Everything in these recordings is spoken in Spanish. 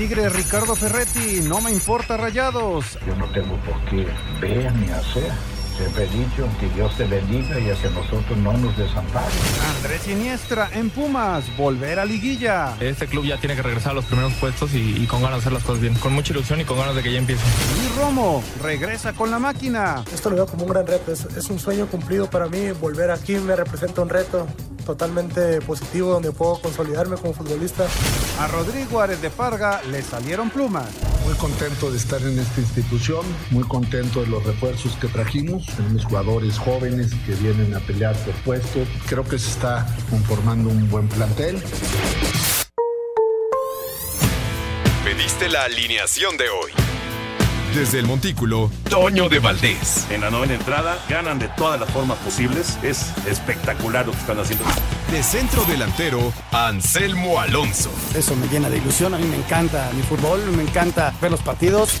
Tigre Ricardo Ferretti, no me importa rayados. Yo no tengo por qué ver ni hacer. Siempre he dicho que Dios te bendiga y hacia nosotros no nos desampare. Andrés Siniestra en Pumas, volver a liguilla. Este club ya tiene que regresar a los primeros puestos y, y, con ganas de hacer las cosas bien. Con mucha ilusión y con ganas de que ya empiece. Luis Romo, regresa con la máquina. Esto lo veo como un gran reto. Es, es un sueño cumplido para mí. Volver aquí me representa un reto totalmente positivo donde puedo consolidarme como futbolista. A Rodrigo Ares de Parga le salieron plumas. Muy contento de estar en esta institución, muy contento de los refuerzos que trajimos. Tenemos jugadores jóvenes que vienen a pelear por puestos. Creo que se está conformando un buen plantel. Pediste la alineación de hoy. Desde el Montículo, Toño de Valdés. En la novena entrada ganan de todas las formas posibles. Es espectacular lo que están haciendo. De centro delantero, Anselmo Alonso. Eso me llena de ilusión. A mí me encanta mi fútbol, me encanta ver los partidos.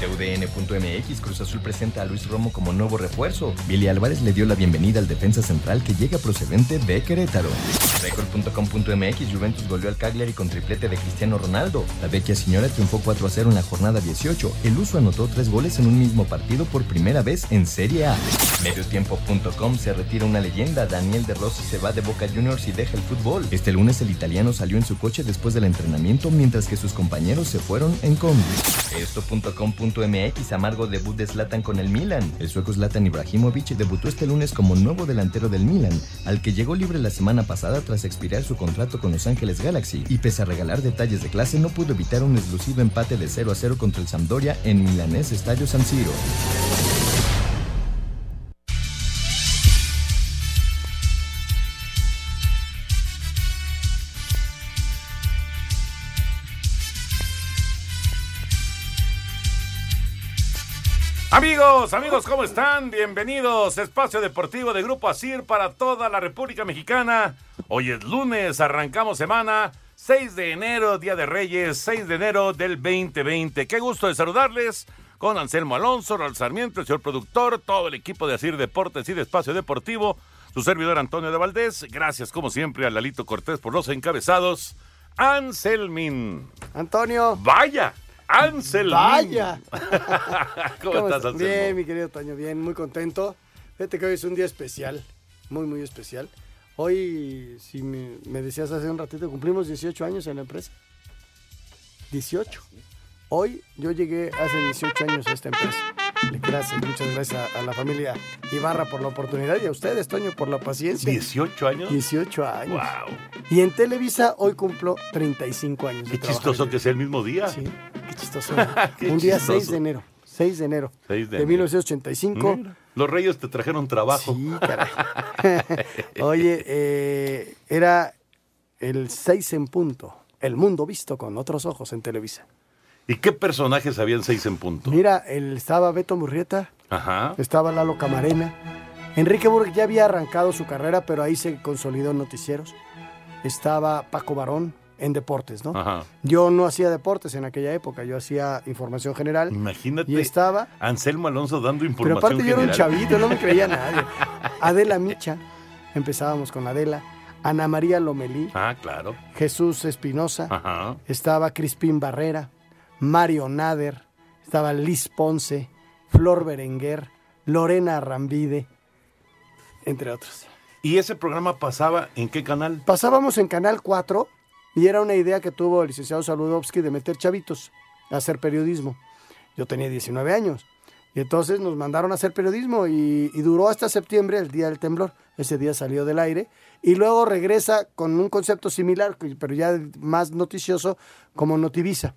TUDN.mx Cruz Azul presenta a Luis Romo como nuevo refuerzo. Billy Álvarez le dio la bienvenida al defensa central que llega procedente de Querétaro. Record.com.mx Juventus goleó al Cagliari con triplete de Cristiano Ronaldo. La vecchia señora triunfó 4 a 0 en la jornada 18. El uso anotó tres goles en un mismo partido por primera vez en Serie A. Mediotiempo.com se retira una leyenda. Daniel De Rossi se va de Boca Juniors y deja el fútbol. Este lunes el italiano salió en su coche después del entrenamiento mientras que sus compañeros se fueron en combi. Esto.com.mx Amargo debut de Zlatan con el Milan. El sueco Zlatan Ibrahimovic debutó este lunes como nuevo delantero del Milan, al que llegó libre la semana pasada tras expirar su contrato con Los Ángeles Galaxy y pese a regalar detalles de clase no pudo evitar un exclusivo empate de 0 a 0 contra el Sampdoria en Milanés Estadio San Siro. Amigos, amigos, ¿cómo están? Bienvenidos. Espacio Deportivo de Grupo Asir para toda la República Mexicana. Hoy es lunes, arrancamos semana. 6 de enero, Día de Reyes, 6 de enero del 2020. Qué gusto de saludarles con Anselmo Alonso, Raúl Sarmiento, el señor productor, todo el equipo de Asir Deportes y de Espacio Deportivo, su servidor Antonio de Valdés. Gracias, como siempre, a Lalito Cortés por los encabezados. Anselmin. Antonio. Vaya. Ansel. Vaya. ¿Cómo, ¿Cómo, estás, Anselmo? Bien, mi querido Toño, bien, muy contento. Fíjate que hoy es un día especial, muy, muy especial. Hoy, si me, me, decías hace un ratito, cumplimos 18 años en la empresa. 18. Hoy yo llegué hace 18 años a esta empresa. Gracias, muchas gracias a, a, la familia Ibarra por la oportunidad y a ustedes, Toño, por la paciencia. ¿18 años? 18 años. Wow. Y en Televisa hoy cumplo 35 años. Qué chistoso que sea el mismo día. Sí, chistoso. qué Un día chistoso. 6 de enero. 6 de enero 6 de, de 1985. Mira, los Reyes te trajeron trabajo. Sí, caray. Oye, eh, era el 6 en punto. El mundo visto con otros ojos en Televisa. ¿Y qué personajes habían seis en punto? Mira, el, estaba Beto Murrieta, Ajá. estaba Lalo Camarena. Enrique Burg ya había arrancado su carrera, pero ahí se consolidó en noticieros. Estaba Paco Barón en deportes, ¿no? Ajá. Yo no hacía deportes en aquella época, yo hacía información general. Imagínate. Y estaba. Anselmo Alonso dando información Pero aparte general. yo era un chavito, no me creía nadie. Adela Micha, empezábamos con Adela. Ana María Lomelí. Ah, claro. Jesús Espinosa. Ajá. Estaba Crispín Barrera. Mario Nader, estaba Liz Ponce, Flor Berenguer, Lorena Rambide, entre otros. ¿Y ese programa pasaba en qué canal? Pasábamos en Canal 4 y era una idea que tuvo el licenciado Saludowski de meter chavitos a hacer periodismo. Yo tenía 19 años Y entonces nos mandaron a hacer periodismo y, duró hasta septiembre, el día del temblor. Ese día salió del aire. Y luego regresa con un concepto similar, pero ya más noticioso, como Notivisa.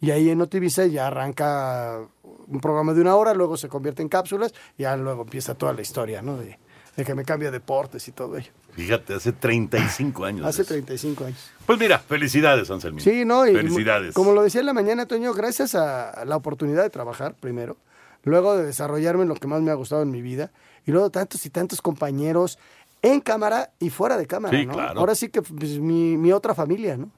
Y ahí en Notivisa ya arranca un programa de una hora, luego se convierte en cápsulas, y ya luego empieza toda la historia, ¿no? De, de que me cambia deportes y todo ello. Fíjate, hace 35 años. Hace de eso. 35 años. Pues mira, felicidades, Anselmín. Sí, no, y Felicidades. como lo decía en la mañana, Toño, gracias a la oportunidad de trabajar primero, luego de desarrollarme en lo que más me ha gustado en mi vida, y luego tantos y tantos compañeros en cámara y fuera de cámara, Sí, ¿no? claro. Ahora sí que pues, mi, mi otra familia, ¿no?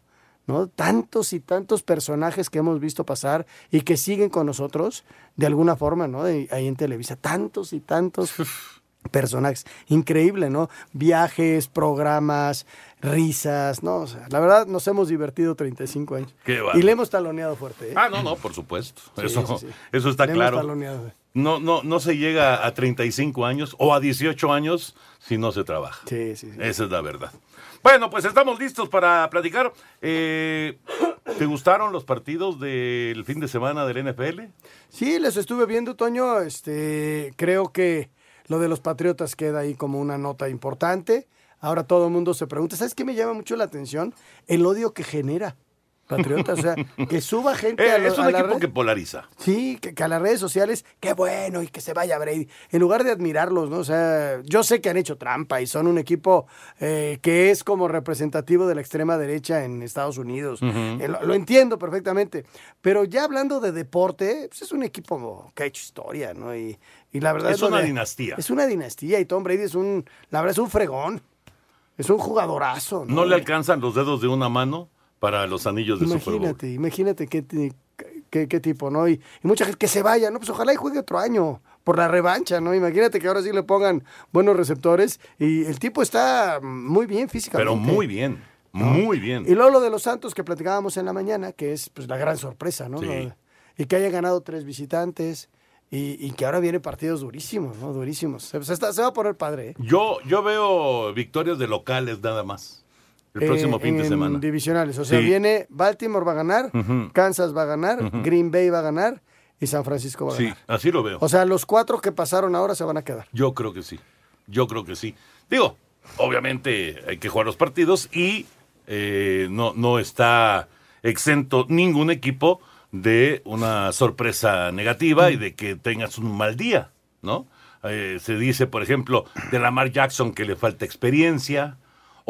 ¿no? Tantos y tantos personajes que hemos visto pasar y que siguen con nosotros de alguna forma, ¿no? De- ahí en Televisa, tantos y tantos personajes. Increíble, ¿no? Viajes, programas, risas, ¿no? O sea, la verdad nos hemos divertido 35 años. Qué y le hemos taloneado fuerte, ¿eh? Ah, no, no, por supuesto. Sí, eso, sí, sí. eso está Le hemos claro. taloneado, ¿eh? No, no, no se llega a 35 años o a 18 años si no se trabaja. Sí, sí, sí. Esa es la verdad. Bueno, pues estamos listos para platicar. Eh, ¿Te gustaron los partidos del fin de semana del NFL? Sí, les estuve viendo, Toño. Este, creo que lo de los Patriotas queda ahí como una nota importante. Ahora todo el mundo se pregunta, ¿sabes qué me llama mucho la atención? El odio que genera Patriotas. O sea, que suba gente Eh, a, lo- es un a la equipo red. que polariza. Sí, que, que a las redes sociales, qué bueno, y que se vaya Brady. En lugar de admirarlos, ¿no? O sea, yo sé que han hecho trampa y son un equipo eh, que es como representativo de la extrema derecha en Estados Unidos. Eh, lo, lo entiendo perfectamente. Pero ya hablando de deporte, pues es un equipo que ha hecho historia, ¿no? Y, y la verdad Es lo una de- dinastía. Es una dinastía y Tom Brady es un, la verdad es un fregón. Es un jugadorazo. No le alcanzan los dedos de una mano para los anillos de Super Bowl. Imagínate, imagínate qué, qué, qué tipo, ¿no? Y, y mucha gente que se vaya, ¿no? Pues ojalá y juegue otro año por la revancha, ¿no? Imagínate que ahora sí le pongan buenos receptores y el tipo está muy bien físicamente. Pero muy bien, muy bien. Y luego lo de los Santos que platicábamos en la mañana, que es pues la gran sorpresa, ¿no? Sí. Y que haya ganado tres visitantes y, y que ahora vienen partidos durísimos, ¿no? Durísimos. Se, se está- se va a poner padre, ¿eh? Yo, yo veo victorias de locales nada más. El próximo Eh, fin de semana. divisionales. O sea, Sí. viene Baltimore va a ganar, Ujú. Kansas va a ganar, Ujú. Green Bay va a ganar y San Francisco va a Sí, ganar. así lo veo. O sea, los cuatro que pasaron ahora se van a quedar. Yo creo que sí. Yo creo que sí. Digo, obviamente hay que jugar los partidos y eh, no, no está exento ningún equipo de una sorpresa negativa y de que tengas un mal día, ¿no? Eh, se dice, por ejemplo, de Lamar Jackson que le falta experiencia,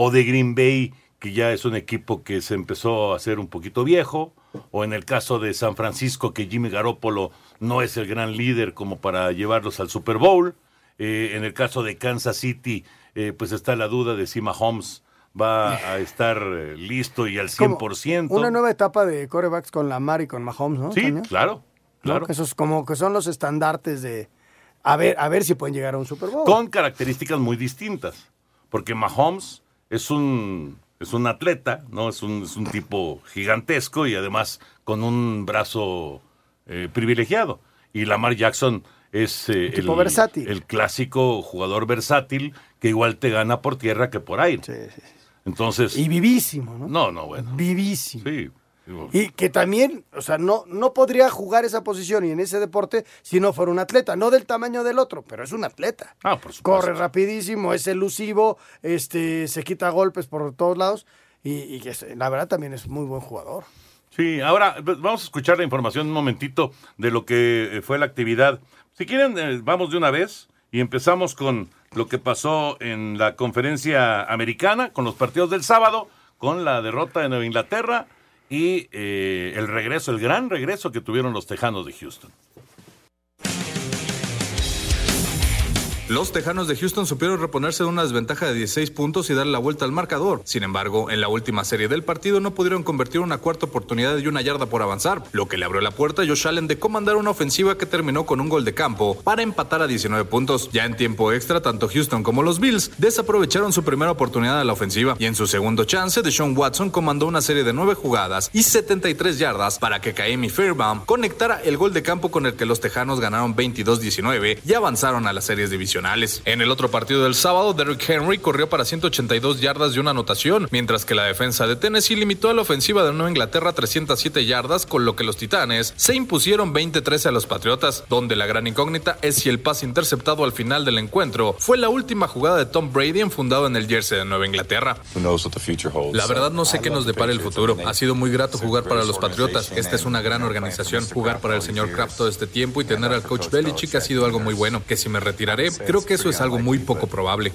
o de Green Bay que ya es un equipo que se empezó a hacer un poquito viejo, o en el caso de San Francisco que Jimmy Garoppolo no es el gran líder como para llevarlos al Super Bowl. Eh, en el caso de Kansas City, eh, pues está la duda de si Mahomes va a estar eh, listo y al Como 100%. Una nueva etapa de corebacks con Lamar y con Mahomes, ¿no? Sí, claro, ¿No? claro. Que esos como que son los estandartes de a ver, a ver si pueden llegar a un Super Bowl. Con características muy distintas. Porque Mahomes es un, es un atleta, ¿no? Es un, es un tipo gigantesco y además con un brazo eh, privilegiado. Y Lamar Jackson es eh, tipo versátil. el clásico jugador versátil que igual te gana por tierra que por aire. Entonces. Y vivísimo, ¿no? No, no, bueno. Vivísimo. Sí. Y que también, o sea, no, no podría jugar esa posición y en ese deporte si no fuera un atleta, no del tamaño del otro, pero es un atleta. Ah, por supuesto. Corre rapidísimo, es elusivo, este, se quita golpes por todos lados y, y que es- la verdad también es muy buen jugador. Sí, ahora vamos a escuchar la información un momentito de lo que eh, fue la actividad. Si quieren, eh, vamos de una vez y empezamos con lo que pasó en la conferencia americana, con los partidos del sábado, con la derrota de Nueva Inglaterra y eh, el regreso, el gran regreso que tuvieron los Tejanos de Houston. Los Tejanos de Houston supieron reponerse de una desventaja de 16 puntos y darle la vuelta al marcador. Sin embargo, en la última serie del partido no pudieron convertir una cuarta oportunidad y una yarda por avanzar, lo que le abrió la puerta a Josh Allen de comandar una ofensiva que terminó con un gol de campo para empatar a 19 puntos. Ya en tiempo extra, tanto Houston como los Bills desaprovecharon su primera oportunidad a la ofensiva y en su segundo chance, Deshaun Watson comandó una serie de 9 jugadas y 73 yardas para que Kaimi Fairbaum conectara el gol de campo con el que los Tejanos ganaron 22-19 y avanzaron a las series divisionales. Adicionales. En el otro partido del sábado, Derrick Henry corrió para 182 yardas de una anotación, mientras que la defensa de Tennessee limitó a la ofensiva de Nueva Inglaterra a 307 yardas, con lo que los Titanes se impusieron 20-13 a los Patriotas, donde la gran incógnita es si el pase interceptado al final del encuentro fue la última jugada de Tom Brady enfundado en el jersey de Nueva Inglaterra. La verdad no sé qué nos depara el futuro. Ha sido muy grato jugar para los Patriotas. Esta es una gran organización. Jugar para el señor Kraft todo este tiempo y tener al coach Belichick ha sido algo muy bueno. Que si me retiraré, creo que eso es algo muy poco probable.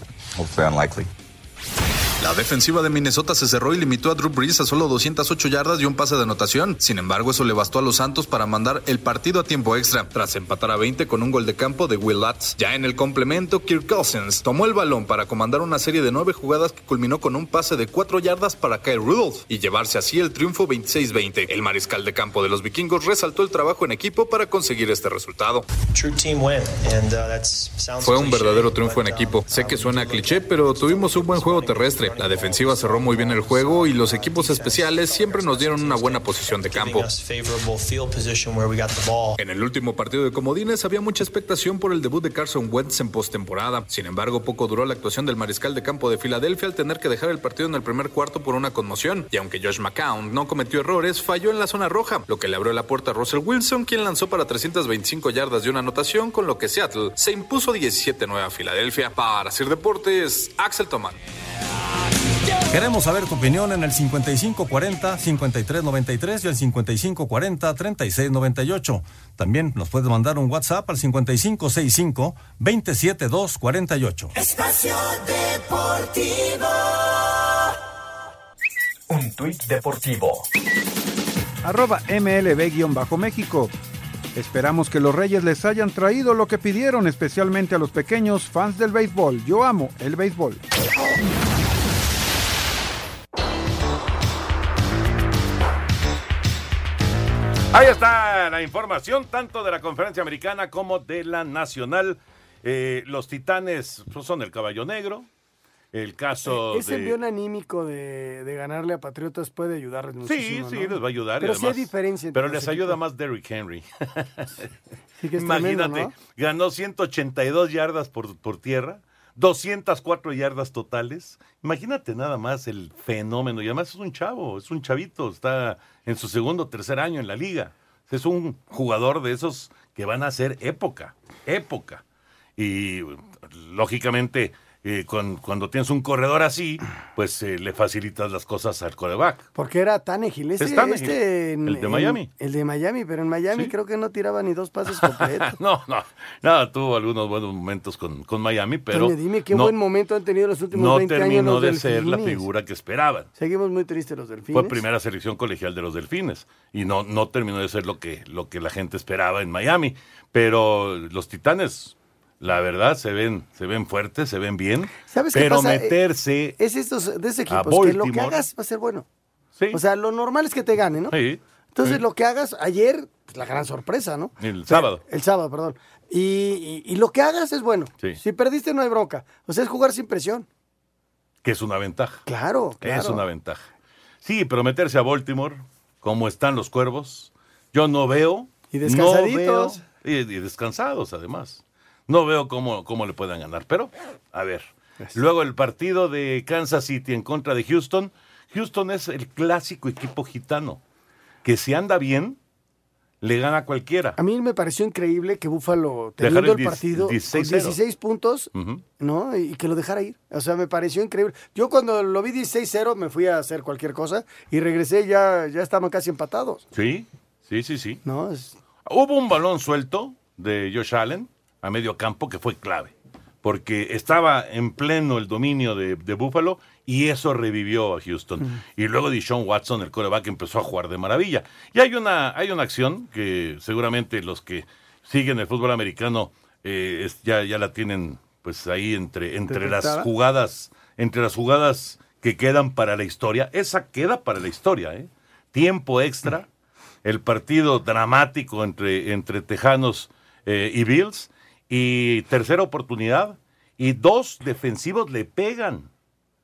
La defensiva de Minnesota se cerró y limitó a Drew Brees a solo 208 yardas y un pase de anotación. Sin embargo, eso le bastó a los Santos para mandar el partido a tiempo extra, tras empatar a 20 con un gol de campo de Will Lutz. Ya en el complemento, Kirk Cousins tomó el balón para comandar una serie de nueve jugadas que culminó con un pase de 4 yardas para Kyle Rudolph y llevarse así el triunfo 26-20. El mariscal de campo de los vikingos resaltó el trabajo en equipo para conseguir este resultado. Fue un verdadero triunfo en equipo. Sé que suena cliché, pero tuvimos un buen juego terrestre. La defensiva cerró muy bien el juego y los equipos especiales siempre nos dieron una buena posición de campo. En el último partido de Comodines había mucha expectación por el debut de Carson Wentz en postemporada. Sin embargo, poco duró la actuación del mariscal de campo de Filadelfia al tener que dejar el partido en el primer cuarto por una conmoción. Y aunque Josh McCown no cometió errores, falló en la zona roja, lo que le abrió la puerta a Russell Wilson, quien lanzó para 325 yardas de una anotación, con lo que Seattle se impuso 17-9 a Filadelfia. Para Sir Deportes, Axel Tomán. Queremos saber tu opinión en el 5540-5393 y el 5540-3698. También nos puedes mandar un WhatsApp al 5565-27248. Espacio Deportivo. Un tuit deportivo. Arroba MLB-México. Esperamos que los Reyes les hayan traído lo que pidieron, especialmente a los pequeños fans del béisbol. Yo amo el béisbol. Ahí está la información, tanto de la conferencia americana como de la nacional. Eh, los titanes pues, son el caballo negro. El caso Ese de... envión anímico de, de ganarle a Patriotas puede ayudarles Sí, muchísimo. sí, ¿no? les va a ayudar. y Pero sí hay diferencia. entre Pero les ayuda más Derrick Henry. Sí que es Imagínate, tremendo, ¿no? ganó 182 yardas por, por tierra, 204 yardas totales. Imagínate nada más el fenómeno. Y además es un chavo, es un chavito, está en su segundo o tercer año en la liga. Es un jugador de esos que van a ser época, época. Y lógicamente, eh, cuan- cuando tienes un corredor así, pues eh, le facilitas las cosas al coreback. Porque era Tannehill. Este, Es Tannehill, este en- el de en- Miami. el de Miami, pero en Miami creo que no tiraba ni dos pases completos. No, no, nada, tuvo algunos buenos momentos con, con Miami, pero dime qué no, buen momento han tenido los últimos no 20 años terminó los de ser la figura que esperaban. Seguimos muy tristes los delfines. Fue primera selección colegial de los Delfines y no, no terminó de ser lo que, lo que la gente esperaba en Miami. Pero los Titanes, la verdad, se ven, se ven fuertes, se ven bien. ¿Sabes qué pero pasa? Eh, meterse Es estos de ese a equipo, que lo que hagas va a ser bueno. Sí. O sea, lo normal es que te gane, ¿no? Sí, Entonces, sí. lo que hagas ayer, pues, la gran sorpresa, ¿no? el sábado. El sábado, perdón. Y, y- y lo que hagas es bueno. Sí. Si perdiste, no hay bronca. O sea, es jugar sin presión. Que es una ventaja. Claro, claro. Es una ventaja. Sí, pero meterse a Baltimore, como están los cuervos, yo no veo. Y descansaditos. no veo- y, y descansados, además. No veo cómo, cómo le puedan ganar. Pero, a ver. Luego el partido de Kansas City en contra de Houston. Houston es el clásico equipo gitano. Que si anda bien, le gana a cualquiera. A mí me pareció increíble que Búfalo, teniendo el el partido 16-0. con 16 puntos. ¿no? Y que lo dejara ir. O sea, me pareció increíble. Yo cuando lo vi 16-0 me fui a hacer cualquier cosa y regresé ya ya estaban casi empatados. Sí, sí, sí, sí. No, es- Hubo un balón suelto de Josh Allen a medio campo que fue clave, porque estaba en pleno el dominio de, de Buffalo y eso revivió a Houston. Y luego Deshaun Watson, el coreback, empezó a jugar de maravilla. Y hay una, hay una acción que seguramente los que siguen el fútbol americano eh, es- ya, ya la tienen pues ahí entre, entre las jugadas, entre las jugadas que quedan para la historia. Esa queda para la historia, ¿eh? Tiempo extra el partido dramático entre, entre Tejanos eh, y Bills, y tercera oportunidad, y dos defensivos le pegan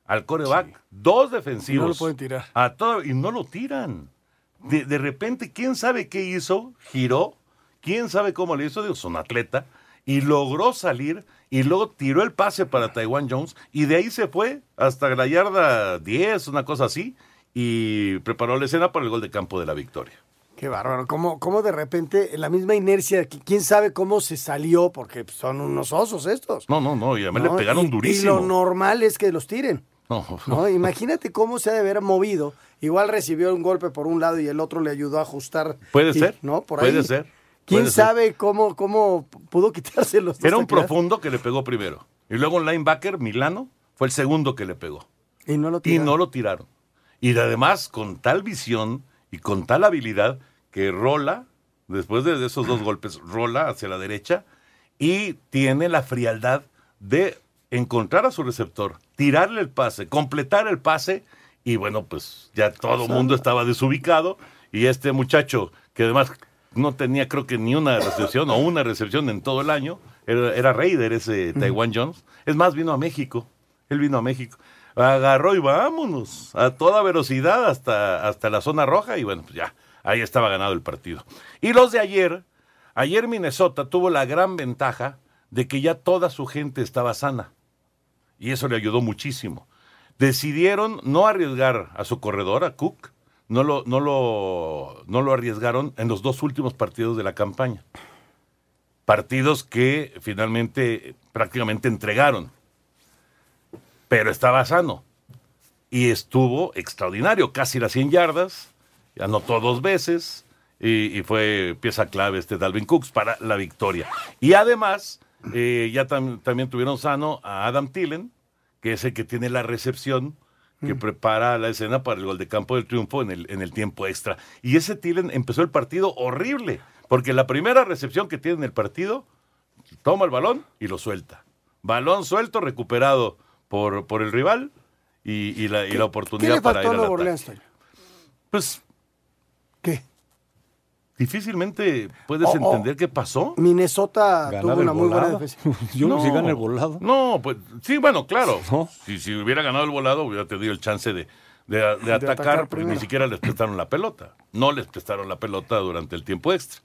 al coreback, dos defensivos. Y no lo pueden tirar. A todo, y no lo tiran. De, de repente, ¿quién sabe qué hizo? Giró, quién sabe cómo le hizo, Dios, un atleta, y logró salir y luego tiró el pase para Taiwan Jones y de ahí se fue hasta la yarda 10, una cosa así, y preparó la escena para el gol de campo de la victoria. Qué bárbaro. ¿Cómo, cómo de repente la misma inercia, qui- quién sabe cómo se salió, porque son unos osos estos. No, no, no, y además ¿no? le pegaron Y- durísimo. Y lo normal es que los tiren. No, ¿no? Imagínate cómo se ha de haber movido. Igual recibió un golpe por un lado y el otro le ayudó a ajustar. Puede Y- ser, ¿No? Por puede ahí. ser, ¿Quién puede ser. sabe cómo, cómo pudo quitarse los Era un profundo que le pegó primero. Y luego un linebacker, Milano, fue el segundo que le pegó. Y no lo Y tiraron. no lo tiraron. Y además, con tal visión y con tal habilidad, que rola, después de esos dos golpes, rola hacia la derecha y tiene la frialdad de encontrar a su receptor, tirarle el pase, completar el pase y bueno, pues ya todo el mundo estaba desubicado y este muchacho, que además no tenía creo que ni una recepción o una recepción en todo el año, era, era Raider ese Taiwan Jones, es más, vino a México, él vino a México, agarró y vámonos a toda velocidad hasta, hasta la zona roja y bueno, pues ya, ahí estaba ganado el partido. Y los de ayer, ayer Minnesota tuvo la gran ventaja de que ya toda su gente estaba sana y eso le ayudó muchísimo. Decidieron no arriesgar a su corredor, a Cook, no lo, no lo, no lo arriesgaron en los dos últimos partidos de la campaña. Partidos que finalmente prácticamente entregaron. Pero estaba sano. Y estuvo extraordinario, casi las 100 yardas, anotó dos veces y, y fue pieza clave este Dalvin Cooks para la victoria. Y además, eh, ya tam- también tuvieron sano a Adam Tillen, que es el que tiene la recepción que prepara la escena para el gol de campo del triunfo en el, en el tiempo extra. Y ese Tillen empezó el partido horrible, porque la primera recepción que tiene en el partido, toma el balón y lo suelta. Balón suelto, recuperado por, por el rival y, y la, y la ¿Qué oportunidad le para faltó ir a. Orleans? Pues. ¿Qué? Difícilmente puedes Oh, oh. entender qué pasó. Minnesota Ganar tuvo el una muy buena volado. defensa. Yo no sé si gana el volado. No, pues sí, bueno, claro. Si, si hubiera ganado el volado, hubiera tenido el chance de, de- de atacar, atacar porque ni siquiera les prestaron la pelota. No les prestaron la pelota durante el tiempo extra.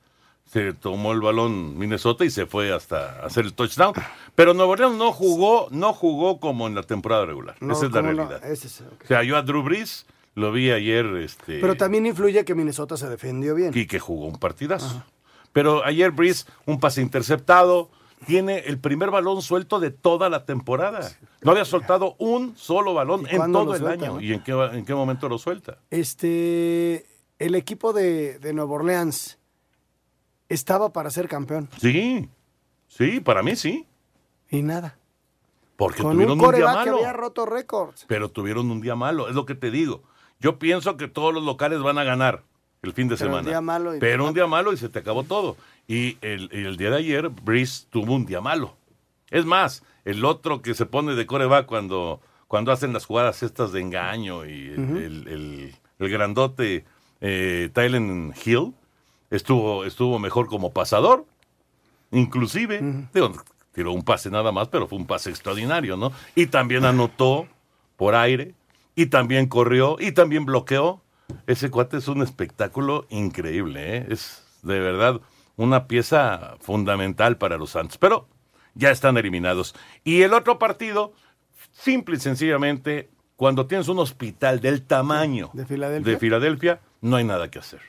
Se tomó el balón Minnesota y se fue hasta hacer el touchdown. Pero Nuevo Orleans no jugó, no jugó como en la temporada regular. No, Esa es la realidad. Es-. O sea, yo a Drew Brees lo vi ayer, este, Pero también influye que Minnesota se defendió bien. y que jugó un partidazo. Pero ayer Breeze, un pase interceptado, tiene el primer balón suelto de toda la temporada. No había soltado un solo balón ¿Y en todo el suelta, año. no? ¿Y en qué, en qué momento lo suelta? Este, el equipo de, de Nueva Orleans estaba para ser campeón. Sí, sí, para mí sí. Y nada. Porque Con tuvieron un un, día coreback que malo. había roto récords. Pero tuvieron un día malo, es lo que te digo. Yo pienso que todos los locales van a ganar el fin de Pero semana. un día malo y- pero un día malo y se te acabó todo. Y el, día de ayer, Breeze tuvo un día malo. Es más, el otro que se pone de coreback cuando, cuando hacen las jugadas estas de engaño y el, Ujú. el- el- el grandote eh, Tylen Hill estuvo, estuvo mejor como pasador. Inclusive, digo, tiró un pase nada más, pero fue un pase extraordinario, ¿no? Y también anotó por aire, y también corrió, y también bloqueó. Ese cuate es un espectáculo increíble, ¿eh? Es de verdad una pieza fundamental para los Santos. Pero ya están eliminados. Y el otro partido, simple y sencillamente, cuando tienes un hospital del tamaño de Filadelfia, de Filadelfia, no hay nada que hacer.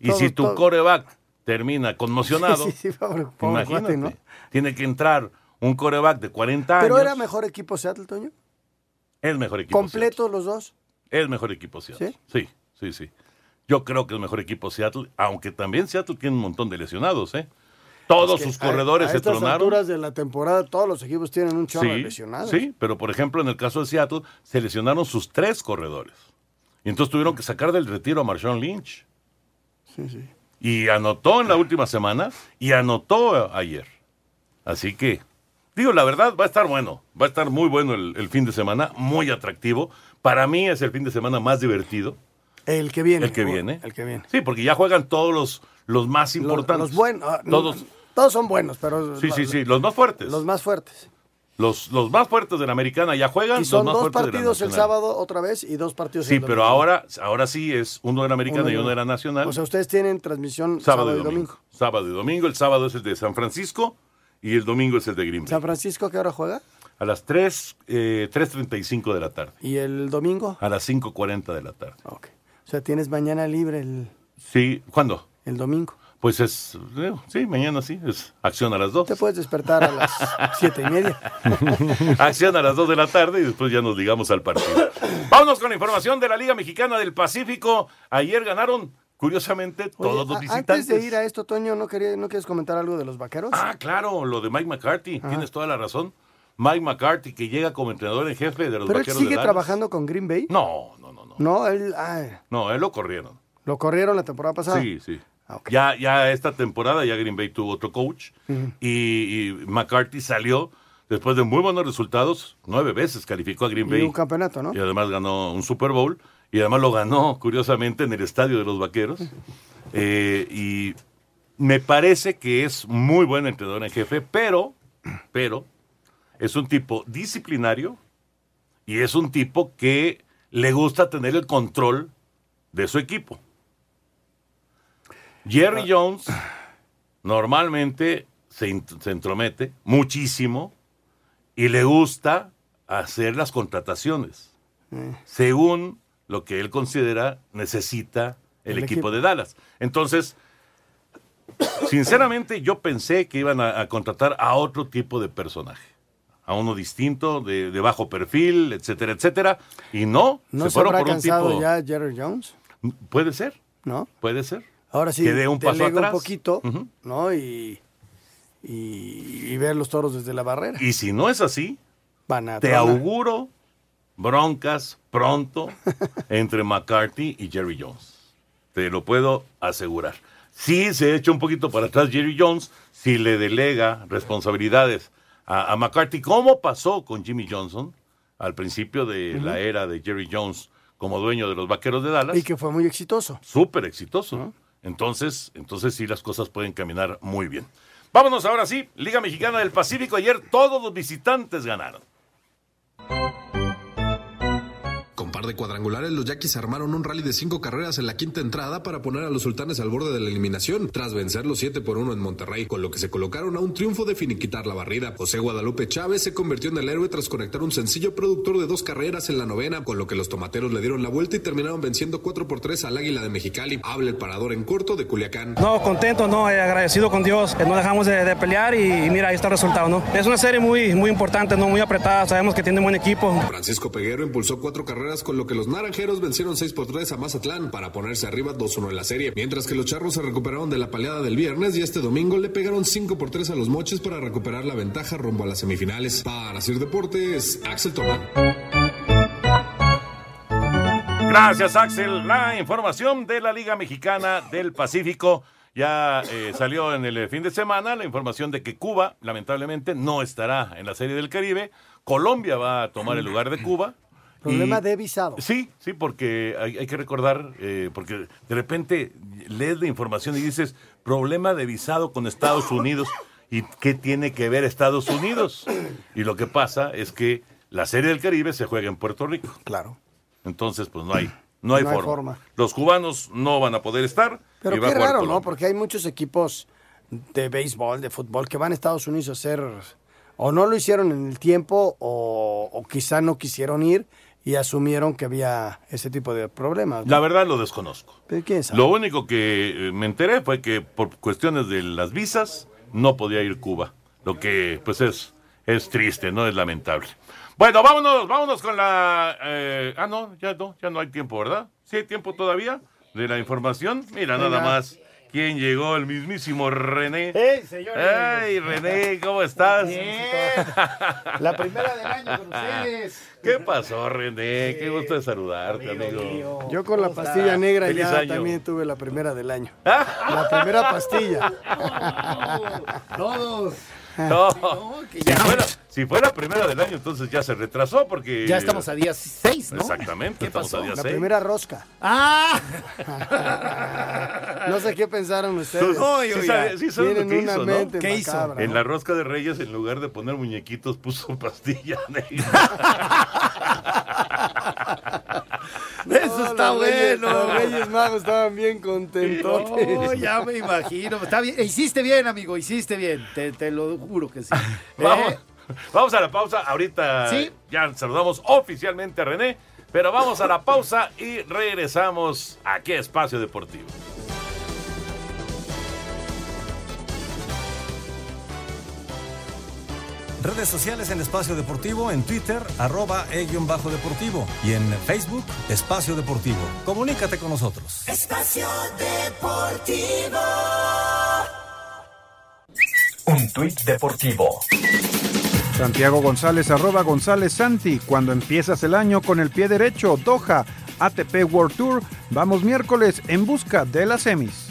Y Todo- si tu todo- coreback termina conmocionado, Sí, sí, sí, pobre- pobre imagínate, cuate, ¿no? tiene que entrar un coreback de 40 años. Pero era mejor equipo Seattle, Toño. Es mejor equipo. Completos los dos. Es mejor equipo Seattle. ¿Sí? sí, sí, Yo creo que es mejor equipo Seattle, aunque también Seattle tiene un montón de lesionados, ¿eh? Todos Es que sus a- corredores a se estas tronaron. alturas de la temporada todos los equipos tienen un chorro de Sí, lesionados. sí, pero por ejemplo en el caso de Seattle se lesionaron sus tres corredores. Y entonces tuvieron que sacar del retiro a Marshawn Lynch. Sí, sí. Y anotó en la última semana y anotó ayer. Así que, digo, la verdad va a estar bueno. Va a estar muy bueno el, el fin de semana, muy atractivo. Para mí es el fin de semana más divertido. El que viene. El que viene. El que viene. Sí, porque ya juegan todos los, los más importantes. Los, buenos. ah, Todos. Todos son buenos, pero. Sí, sí, sí, los más fuertes. Los más fuertes. Los, los más fuertes de la americana ya juegan. Y son los más dos partidos el sábado otra vez y dos partidos Sí, el pero domingo. ahora, ahora sí es uno de la americana Uno y uno de la nacional. O sea, ustedes tienen transmisión sábado, y domingo. Sábado y domingo. El sábado es el de San Francisco y el domingo es el de Green Bay. ¿San Francisco a qué hora juega? A las 3, eh, 3.35 de la tarde. ¿Y el domingo? A las 5.40 de la tarde. Ok. O sea, tienes mañana libre el, Sí, ¿cuándo? el domingo. Pues es, eh, sí, mañana sí, es acción a las 2. Te puedes despertar a las siete y media. Acción a las 2 de la tarde y después ya nos digamos al partido. Vámonos con la información de la Liga Mexicana del Pacífico. Ayer ganaron, curiosamente, todos los visitantes. Antes de ir a esto, Toño, ¿no, quería, ¿no quieres comentar algo de los vaqueros? Ah, claro, lo de Mike McCarthy. Tienes toda la razón. Mike McCarthy, que llega como entrenador en jefe de los ¿Pero él Vaqueros sigue de Dallas. trabajando con Green Bay? No, no, no, no. No, él ah, No, él lo corrieron. lo corrieron la temporada pasada. Sí, sí. Ya, ya esta temporada, ya Green Bay tuvo otro coach y, y McCarthy salió después de muy buenos resultados. Nueve veces calificó a Green Y Bay. un campeonato, ¿no? Y además ganó un Super Bowl. Y además lo ganó, curiosamente, en el estadio de los Vaqueros. Eh, y me parece que es muy buen entrenador en jefe, pero, pero, es un tipo disciplinario y es un tipo que le gusta tener el control de su equipo. Jerry Jones normalmente se, se entromete muchísimo y le gusta hacer las contrataciones Eh, según lo que él considera necesita el, El equipo equipo. de Dallas. Entonces, sinceramente yo pensé que iban a, a contratar a otro tipo de personaje, a uno distinto, de, de bajo perfil, etcétera, etcétera, y no, ¿No se se, fueron habrá por un tipo... ya Jerry Jones? Puede ser, ¿No? puede ser. Ahora sí, que dé un paso atrás. un poquito, ¿no? Y, y, y ver los toros desde la barrera. Y si no es así, Van a te tronar. auguro broncas pronto entre McCarthy y Jerry Jones. Te lo puedo asegurar. Sí se echa un poquito para atrás Jerry Jones si le delega responsabilidades a, a McCarthy, como pasó con Jimmy Johnson al principio de la era de Jerry Jones como dueño de los Vaqueros de Dallas. Y que fue muy exitoso. Súper exitoso. Entonces, entonces sí las cosas pueden caminar muy bien. Vámonos ahora sí, Liga Mexicana del Pacífico. Ayer todos los visitantes ganaron. Par de cuadrangulares, los Yaquis armaron un rally de cinco carreras en la quinta entrada para poner a los sultanes al borde de la eliminación, tras vencer los 7 por 1 en Monterrey, con lo que se colocaron a un triunfo de finiquitar la barrida. José Guadalupe Chávez se convirtió en el héroe tras conectar un sencillo productor de dos carreras en la novena, con lo que los tomateros le dieron la vuelta y terminaron venciendo 4 por 3 al Águila de Mexicali. Habla el parador en corto de Culiacán. No, contento, no, eh, agradecido con Dios. no dejamos de, de pelear y, y mira, ahí está el resultado, ¿no? Es una serie muy, muy importante, ¿no? Muy apretada, sabemos que tiene buen equipo. Francisco Peguero impulsó cuatro carreras con lo que los naranjeros vencieron 6 por 3 a Mazatlán para ponerse arriba 2-1 en la serie, mientras que los charros se recuperaron de la paleada del viernes y este domingo le pegaron 5 por 3 a los moches para recuperar la ventaja rumbo a las semifinales. Para Sir Deportes, Axel Tomán. Gracias, Axel. La información de la Liga Mexicana del Pacífico. Ya eh, salió en el fin de semana la información de que Cuba, lamentablemente, no estará en la Serie del Caribe. Colombia va a tomar el lugar de Cuba. Problema Y- de visado. Sí, sí, porque hay, hay que recordar, eh, porque de repente lees la información y dices, problema de visado con Estados Unidos. ¿Y qué tiene que ver Estados Unidos? Y lo que pasa es que la Serie del Caribe se juega en Puerto Rico. Claro. Entonces, pues no hay, no hay, No hay forma. Los cubanos no van a poder estar. Pero qué raro, ¿no? Porque hay muchos equipos de béisbol, de fútbol, que van a Estados Unidos a hacer, o no lo hicieron en el tiempo, o, o quizá no quisieron ir y asumieron que había ese tipo de problemas. ¿no? La verdad lo desconozco. Pero quién sabe. Lo único que eh, me enteré fue que por cuestiones de las visas no podía ir Cuba. Lo que pues es, es triste, ¿no? Es lamentable. Bueno, vámonos, vámonos con la... eh, ah, no, ya no, ya no hay tiempo, ¿verdad? ¿Sí hay tiempo todavía de la información? Mira, nada más. ¿Quién llegó? El mismísimo René. ¡Hey, señores! ¡Hey, René! ¿Cómo estás? Bien. La primera del año con ustedes. ¿Qué pasó, René? Qué gusto de saludarte, amigo. Yo con la ¿Cómo pastilla está? negra Feliz ya año. también tuve la primera del año. Ah. La primera pastilla. Todos. No, que si, ya- fuera, si fuera primera del año, entonces ya se retrasó porque... Ya estamos a día 6, ¿no? Exactamente, estamos a día La 6. primera rosca. ¡Ah! No sé qué pensaron ustedes. Sí, sabe- sí lo que una hizo, ¿no? ¿Qué hizo? macabra, En ¿no? la rosca de Reyes, en lugar de poner muñequitos, puso pastilla negra. Eso está los Reyes- bueno. Los Reyes Magos estaban bien contentos. Oh, ya me imagino. Está bien. Hiciste bien, amigo, hiciste bien. Te, te lo juro que sí. Vamos, Eh, vamos a la pausa. Ahorita Sí. ya saludamos oficialmente a René, pero vamos a la pausa y regresamos aquí a Espacio Deportivo. Redes sociales en Espacio Deportivo, en Twitter, arroba e-bajo deportivo y en Facebook, Espacio Deportivo. Comunícate con nosotros. Espacio Deportivo. Un tuit deportivo. Santiago González, arroba González Santi. Cuando empiezas el año con el pie derecho, Doha, ATP World Tour. Vamos miércoles en busca de las semis.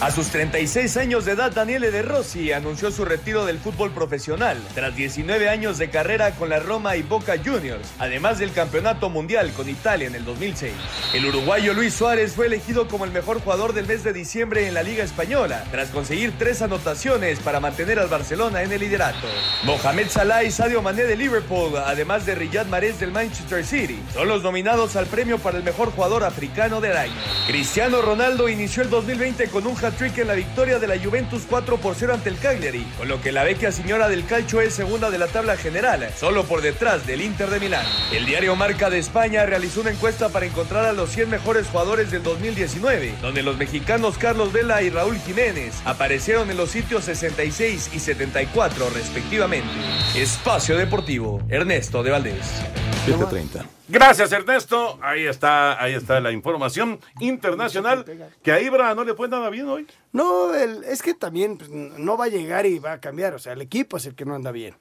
A sus 36 años de edad, Daniele De Rossi anunció su retiro del fútbol profesional tras 19 años de carrera con la Roma y Boca Juniors, además del campeonato mundial con Italia en el 2006. El uruguayo Luis Suárez fue elegido como el mejor jugador del mes de diciembre en la Liga Española, tras conseguir tres anotaciones para mantener al Barcelona en el liderato. Mohamed Salah y Sadio Mané de Liverpool, además de Riyad Mahrez del Manchester City, son los nominados al premio para el mejor jugador africano del año. Cristiano Ronaldo inició el 2020 con un hat-trick en la victoria de la Juventus 4 por 0 ante el Cagliari, con lo que la vecchia señora del calcio es segunda de la tabla general, solo por detrás del Inter de Milán. El diario Marca de España realizó una encuesta para encontrar a los 100 mejores jugadores del 2019, donde los mexicanos Carlos Vela y Raúl Jiménez aparecieron en los sitios 66 y 74 respectivamente. Espacio Deportivo, Ernesto de Valdés. 7:30. Gracias, Ernesto. Ahí está, ahí está la información internacional. Que a Ibra no le fue nada bien hoy. No, el- es que también pues, no va a llegar y va a cambiar. O sea, el equipo es el que no anda bien.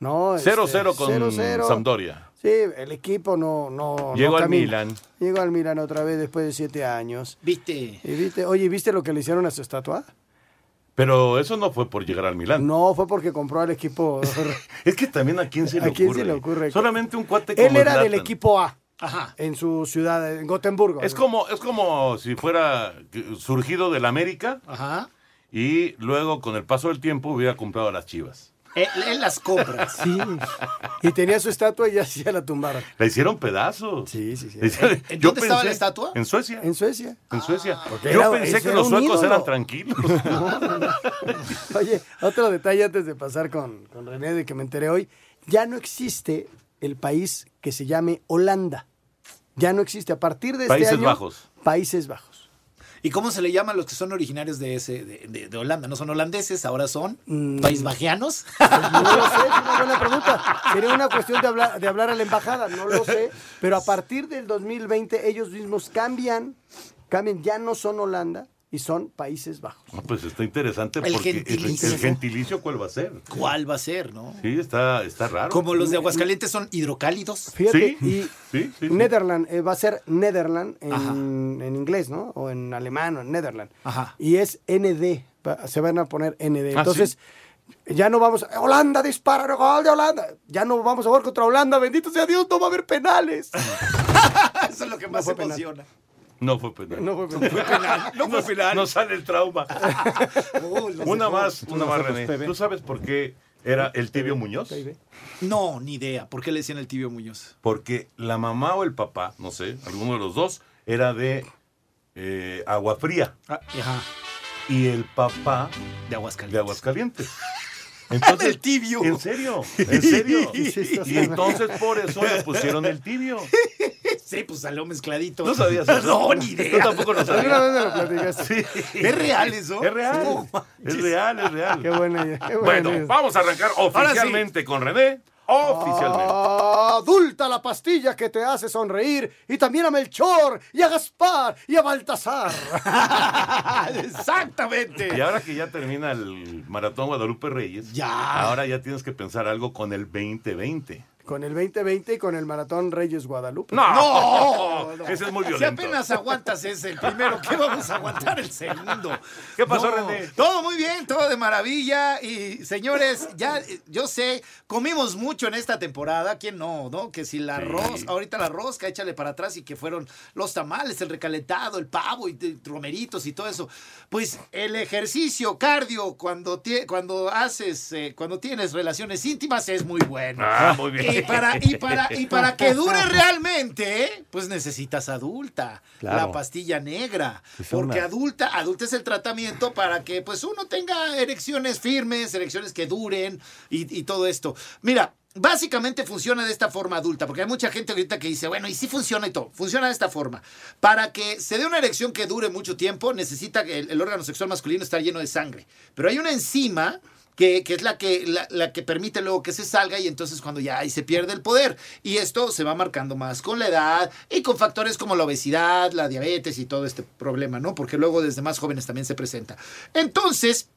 No, este, 0-0 con 0-0. Sampdoria. Sí, el equipo no. no Llegó no al. Milan. Llegó al Milan otra vez después de siete años. ¿Viste? Y viste, oye, ¿viste lo que le hicieron a su estatua? Pero eso no fue por llegar al Milán. No, fue porque compró al equipo. Es que también a quién se le ¿A quién ocurre. se le ocurre? Solamente un cuate como Él era del equipo A. Ajá. En su ciudad, en Gotemburgo. Es como, es como si fuera surgido del América Ajá. y luego con el paso del tiempo hubiera comprado a las Chivas. Él, él las compra. Sí. Y tenía su estatua y ya, ya la tumbaron. La hicieron pedazos. Sí, sí, sí. Le hicieron- ¿En yo dónde estaba la estatua? En Suecia. En Suecia. En Suecia. porque Yo era- pensé que los suecos ídolo. eran tranquilos. Oye, otro detalle antes de pasar con, con René, de que me enteré hoy. Ya no existe el país que se llame Holanda. Ya no existe. A partir de este Países año, Bajos. Países Bajos. ¿Y cómo se le llaman los que son originarios de ese de, de- de Holanda? ¿No son holandeses? ¿Ahora son Mm. paisbajianos? No lo sé, es una buena pregunta. Sería una cuestión de hablar, de hablar a la embajada, no lo sé. Pero a partir del 2020 ellos mismos cambian, cambian, ya no son Holanda y son Países Bajos. Ah, pues está interesante El porque el- gentilicio. el gentilicio cuál va a ser. ¿Cuál va a ser, no? Sí, está, está raro. Como los de Aguascalientes son hidrocálidos. Fíjate, Sí, y sí, sí. Netherland eh, va a ser Netherland en, en inglés, ¿no? O en alemán o en Netherland. Ajá. Y es ND, se van a poner ND. Ah, Entonces, ya no vamos, Holanda dispara, gol de Holanda. Ya no vamos a jugar contra Holanda, bendito sea Dios, no va a haber penales. Eso es lo que más fue penal. No fue penal. No fue penal. No fue final. No sale el trauma. Oh, Una más, una más, René. ¿Tú sabes por qué era el tibio Muñoz? No, ni idea. ¿Por qué le decían el tibio Muñoz? Porque la mamá o el papá, no sé, alguno de los dos, era de eh, agua fría. Ah, ajá. Y el papá De Aguascalientes. de Aguascalientes. Entonces, Del tibio. ¿En serio? ¿En serio? Y entonces por eso le pusieron el tibio. Sí, pues salió mezcladito. ¿No sabías eso? No, ni Tú idea. tampoco lo Alguna sabías. vez me lo platicaste. Sí. ¿Es real eso? Es real. Es real, es real. Qué buena idea. qué buena Bueno, idea. vamos a arrancar oficialmente con René. Oficialmente. Adulta la pastilla que te hace sonreír y también a Melchor y a Gaspar y a Baltasar. Exactamente. Y ahora que ya termina el maratón Guadalupe Reyes, Ya. ahora ya tienes que pensar algo con el 2020. Con el 2020 y con el Maratón Reyes Guadalupe. No, ese es muy Si violento. apenas aguantas ese, el primero, ¿qué vamos a aguantar el segundo? ¿Qué pasó, No, René? Todo muy bien, todo de maravilla. Y señores, ya yo sé, comimos mucho en esta temporada. ¿Quién no? ¿No? Que si la arroz, ahorita la rosca, échale para atrás y que fueron los tamales, el recalentado, el pavo y romeritos y todo eso. Pues el ejercicio cardio cuando, cuando haces, eh, cuando tienes relaciones íntimas es muy bueno. Ah, muy bien. Y para, y para, y para que dure realmente, pues necesitas adulta. Claro. La pastilla negra. Es Porque una- adulta, adulta es el tratamiento para que pues uno tenga erecciones firmes, erecciones que duren y, y todo esto. Mira. Básicamente funciona de esta forma adulta, porque hay mucha gente ahorita que dice, bueno, y sí funciona y todo. Funciona de esta forma. Para que se dé una erección que dure mucho tiempo, necesita que el, el órgano sexual masculino estar lleno de sangre. Pero hay una enzima que, que es la que, la, la que permite luego que se salga y entonces cuando ya ahí se pierde el poder. Y esto se va marcando más con la edad y con factores como la obesidad, la diabetes y todo este problema, ¿no? Porque luego desde más jóvenes también se presenta. Entonces,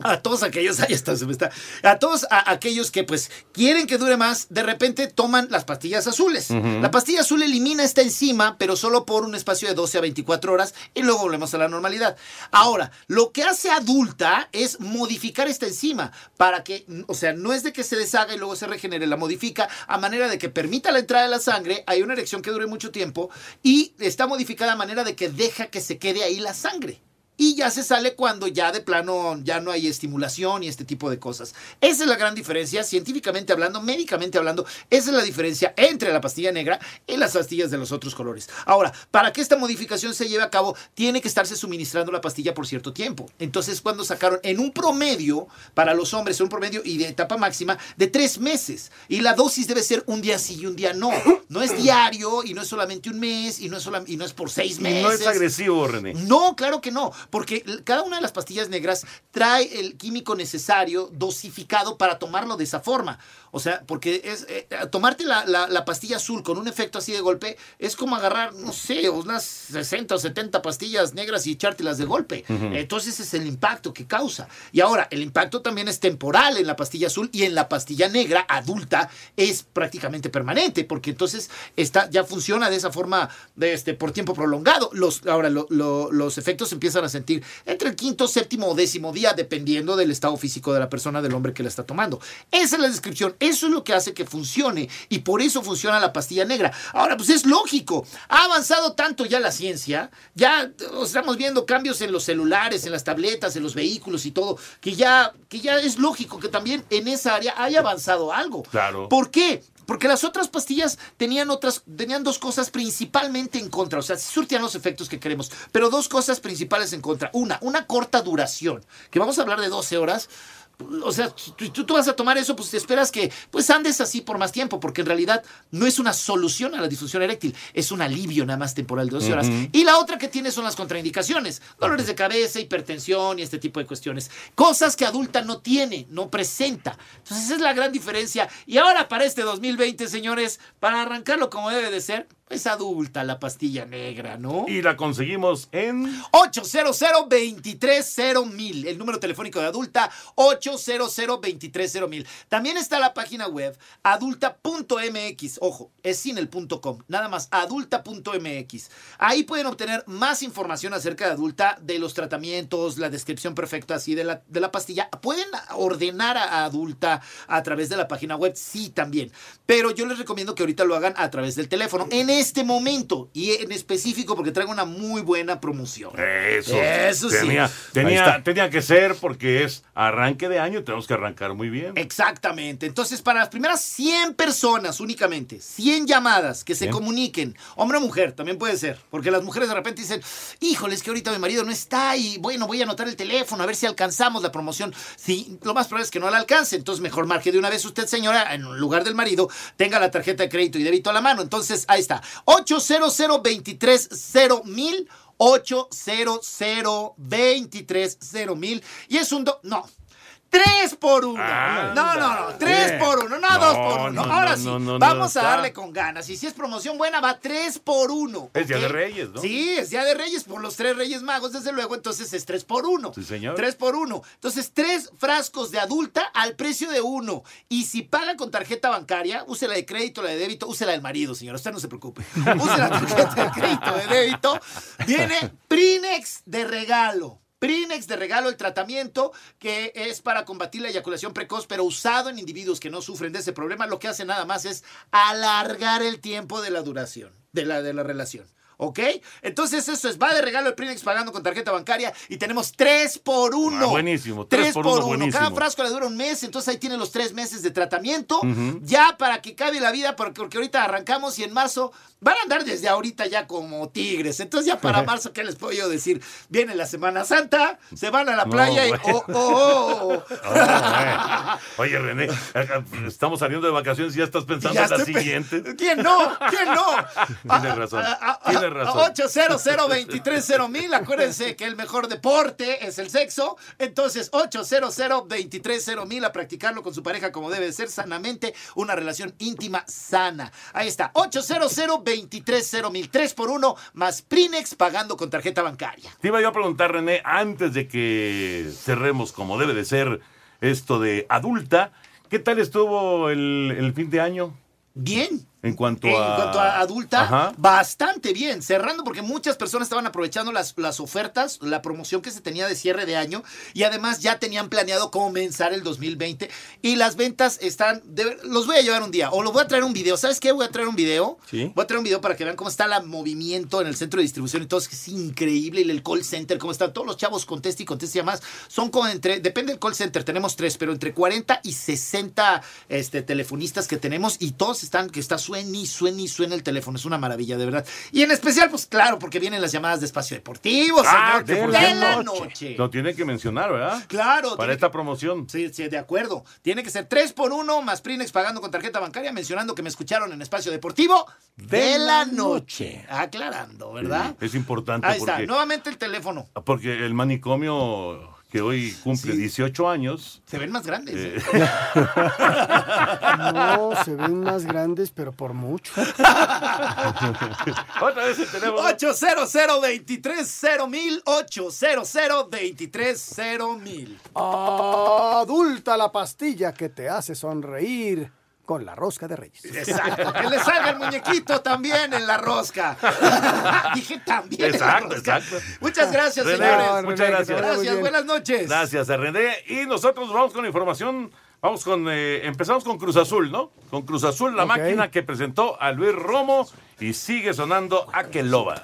a todos aquellos, ahí está, se me está, a todos a- aquellos que pues quieren que dure más, de repente toman las pastillas azules. La pastilla azul elimina esta enzima, pero solo por un espacio de 12 a 24 horas y luego volvemos a la normalidad. Ahora, lo que hace adulta es modificar esta enzima para que, o sea, no es de que se deshaga y luego se regenere, la modifica a manera de que permita la entrada de la sangre, hay una erección que dure mucho tiempo y está modificada a manera de que deja que se quede ahí la sangre y ya se sale cuando ya de plano ya no hay estimulación y este tipo de cosas. Esa es la gran diferencia, científicamente hablando, médicamente hablando, esa es la diferencia entre la pastilla negra y las pastillas de los otros colores. Ahora, para que esta modificación se lleve a cabo, tiene que estarse suministrando la pastilla por cierto tiempo. Entonces, cuando sacaron en un promedio, para los hombres, un promedio y de etapa máxima, de tres meses. Y la dosis debe ser un día sí y un día no. No es diario y no es solamente un mes y no es, y no es por seis Y meses. no es agresivo, René. No, claro que no, porque cada una de las pastillas negras trae el químico necesario dosificado para tomarlo de esa forma. O sea, porque es eh, tomarte la, la- la pastilla azul con un efecto así de golpe es como agarrar, no sé, unas 60 o 70 pastillas negras y echártelas de golpe. Ujú. Entonces ese es el impacto que causa. Y ahora, el impacto también es temporal en la pastilla azul y en la pastilla negra adulta es prácticamente permanente, porque entonces está, ya funciona de esa forma de este, por tiempo prolongado. Los, ahora, lo- lo- los efectos empiezan a sentir entre el quinto, séptimo o décimo día, dependiendo del estado físico de la persona, del hombre que la está tomando. Esa es la descripción. Eso es lo que hace que funcione y por eso funciona la pastilla negra. Ahora, pues es lógico. Ha avanzado tanto ya la ciencia, ya estamos viendo cambios en los celulares, en las tabletas, en los vehículos y todo, que ya, que ya es lógico que también en esa área haya avanzado algo. Claro. ¿Por qué? Porque las otras pastillas tenían otras, tenían dos cosas principalmente en contra. O sea, surtían los efectos que queremos, pero dos cosas principales en contra. Una, una corta duración, que vamos a hablar de 12 horas. O sea, tú, tú- tú vas a tomar eso, pues te esperas que pues andes así por más tiempo, porque en realidad no es una solución a la disfunción eréctil, es un alivio nada más temporal de 12 horas. Y la otra que tiene son las contraindicaciones, dolores de cabeza, hipertensión y este tipo de cuestiones. Cosas que adulta no tiene, no presenta. Entonces esa es la gran diferencia. Y ahora para este 2020, señores, para arrancarlo como debe de ser, es adulta la pastilla negra, ¿no? Y la conseguimos en 800 230 el número telefónico de adulta 800 230 También está la página web adulta.mx, ojo, es sin el punto .com, nada más adulta.mx. Ahí pueden obtener más información acerca de adulta, de los tratamientos, la descripción perfecta así de la, de la pastilla. Pueden ordenar a, a adulta a través de la página web, sí también, pero yo les recomiendo que ahorita lo hagan a través del teléfono en este momento y en específico porque traigo una muy buena promoción. Eso. Eso sí. tenía, Ahí tenía, tenía que ser porque es arranque de año y tenemos que arrancar muy bien. Exactamente. Entonces, para las primeras 100 personas únicamente, 100 llamadas que se comuniquen, hombre o mujer, también puede ser, porque las mujeres de repente dicen, híjole, es que ahorita mi marido no está y bueno, voy a anotar el teléfono a ver si alcanzamos la promoción. Sí, lo más probable es que no la alcance, entonces mejor marque de una vez usted, señora, en lugar del marido, tenga la tarjeta de crédito y débito a la mano. Entonces, ahí está. 800 230 mil 800 230 mil y es un do- no 3 por 1. Anda. No, no, no. 3 Bien. por 1, no, No, 2 por 1. no, Ahora sí, vamos a darle con ganas. Y si es promoción buena, va 3 por 1. Es Día de Reyes, ¿no? Sí, es Día de Reyes por los tres Reyes Magos, desde luego, entonces es 3 por 1. Sí, señor. 3 por 1. Entonces, tres frascos de adulta al precio de uno. Y si paga con tarjeta bancaria, use la de crédito, la de débito, use la del marido, señor. Usted no se preocupe. Use la tarjeta de crédito, de débito. Viene Prinex de regalo. Prinex de regalo el tratamiento que es para combatir la eyaculación precoz, pero usado en individuos que no sufren de ese problema, lo que hace nada más es alargar el tiempo de la duración de la, de la relación. ¿Ok? Entonces eso es, va de regalo el Prinex pagando con tarjeta bancaria y tenemos 3 por 1. Ah, buenísimo, tres por uno, buenísimo. Cada frasco le dura un mes, entonces ahí tiene los tres meses de tratamiento. Ya para que cabe la vida, porque, porque ahorita arrancamos y en marzo van a andar desde ahorita ya como tigres. Entonces ya para marzo, ¿qué les puedo yo decir? Viene la Semana Santa, se van a la No, playa y... güey. Oh, oh, oh, oh. Ah. Oye, René, acá estamos saliendo de vacaciones y ya estás pensando Ya en la siguiente. ¿Quién no? ¿Quién no? Tienes razón. Tienes razón. 800 23 mil. Acuérdense que el mejor deporte es el sexo. Entonces, 800 23 mil a practicarlo con su pareja como debe de ser sanamente. Una relación íntima sana. Ahí está. 800 23 mil. 3 por 1 más Prinex pagando con tarjeta bancaria. Te iba yo a preguntar, René, antes de que cerremos como debe de ser esto de adulta, ¿qué tal estuvo el, el fin de año? Bien. En cuanto En a... cuanto a adulta, Ajá. bastante bien. Cerrando porque muchas personas estaban aprovechando las, las ofertas, la promoción que se tenía de cierre de año y además ya tenían planeado comenzar el 2020 y las ventas están... de- los voy a llevar un día o los voy a traer un video. ¿Sabes qué? Voy a traer un video. Sí. Voy a traer un video para que vean cómo está el movimiento en el centro de distribución y todo. Es increíble. Y el call center, cómo están todos los chavos contesta y contesta y demás. Son como entre, depende del call center, tenemos tres, pero entre 40 y 60 este, telefonistas que tenemos y todos están, que está suene y suene y suena el teléfono. Es una maravilla, de verdad. Y en especial, pues claro, porque vienen las llamadas de espacio deportivo, Ah, señor, de la noche. Lo tienen que mencionar, ¿verdad? Claro. Para tiene esta que- promoción. Sí, sí, de acuerdo. Tiene que ser 3 por 1 más Prinex pagando con tarjeta bancaria, mencionando que me escucharon en espacio deportivo de la noche. Aclarando, ¿verdad? Es importante Ahí está, porque, nuevamente el teléfono. porque el manicomio que hoy cumple 18 años... Se ven más grandes. eh, ¿eh? No, se ven más grandes, pero por mucho. Otra vez teléfono. 800 23 mil 800 23 mil. Adulta la pastilla que te hace sonreír con la rosca de Reyes. Exacto, que le salga el muñequito también en la rosca. Dije también. en la Exacto, rosca. exacto. Muchas gracias, René, señores. muchas gracias. Gracias, buenas noches. Gracias, a René. Y nosotros nos vamos con la información. Vamos con, eh, empezamos con Cruz Azul, ¿no? Con Cruz Azul, la máquina que presentó a Luis Romo y sigue sonando Aqueloba.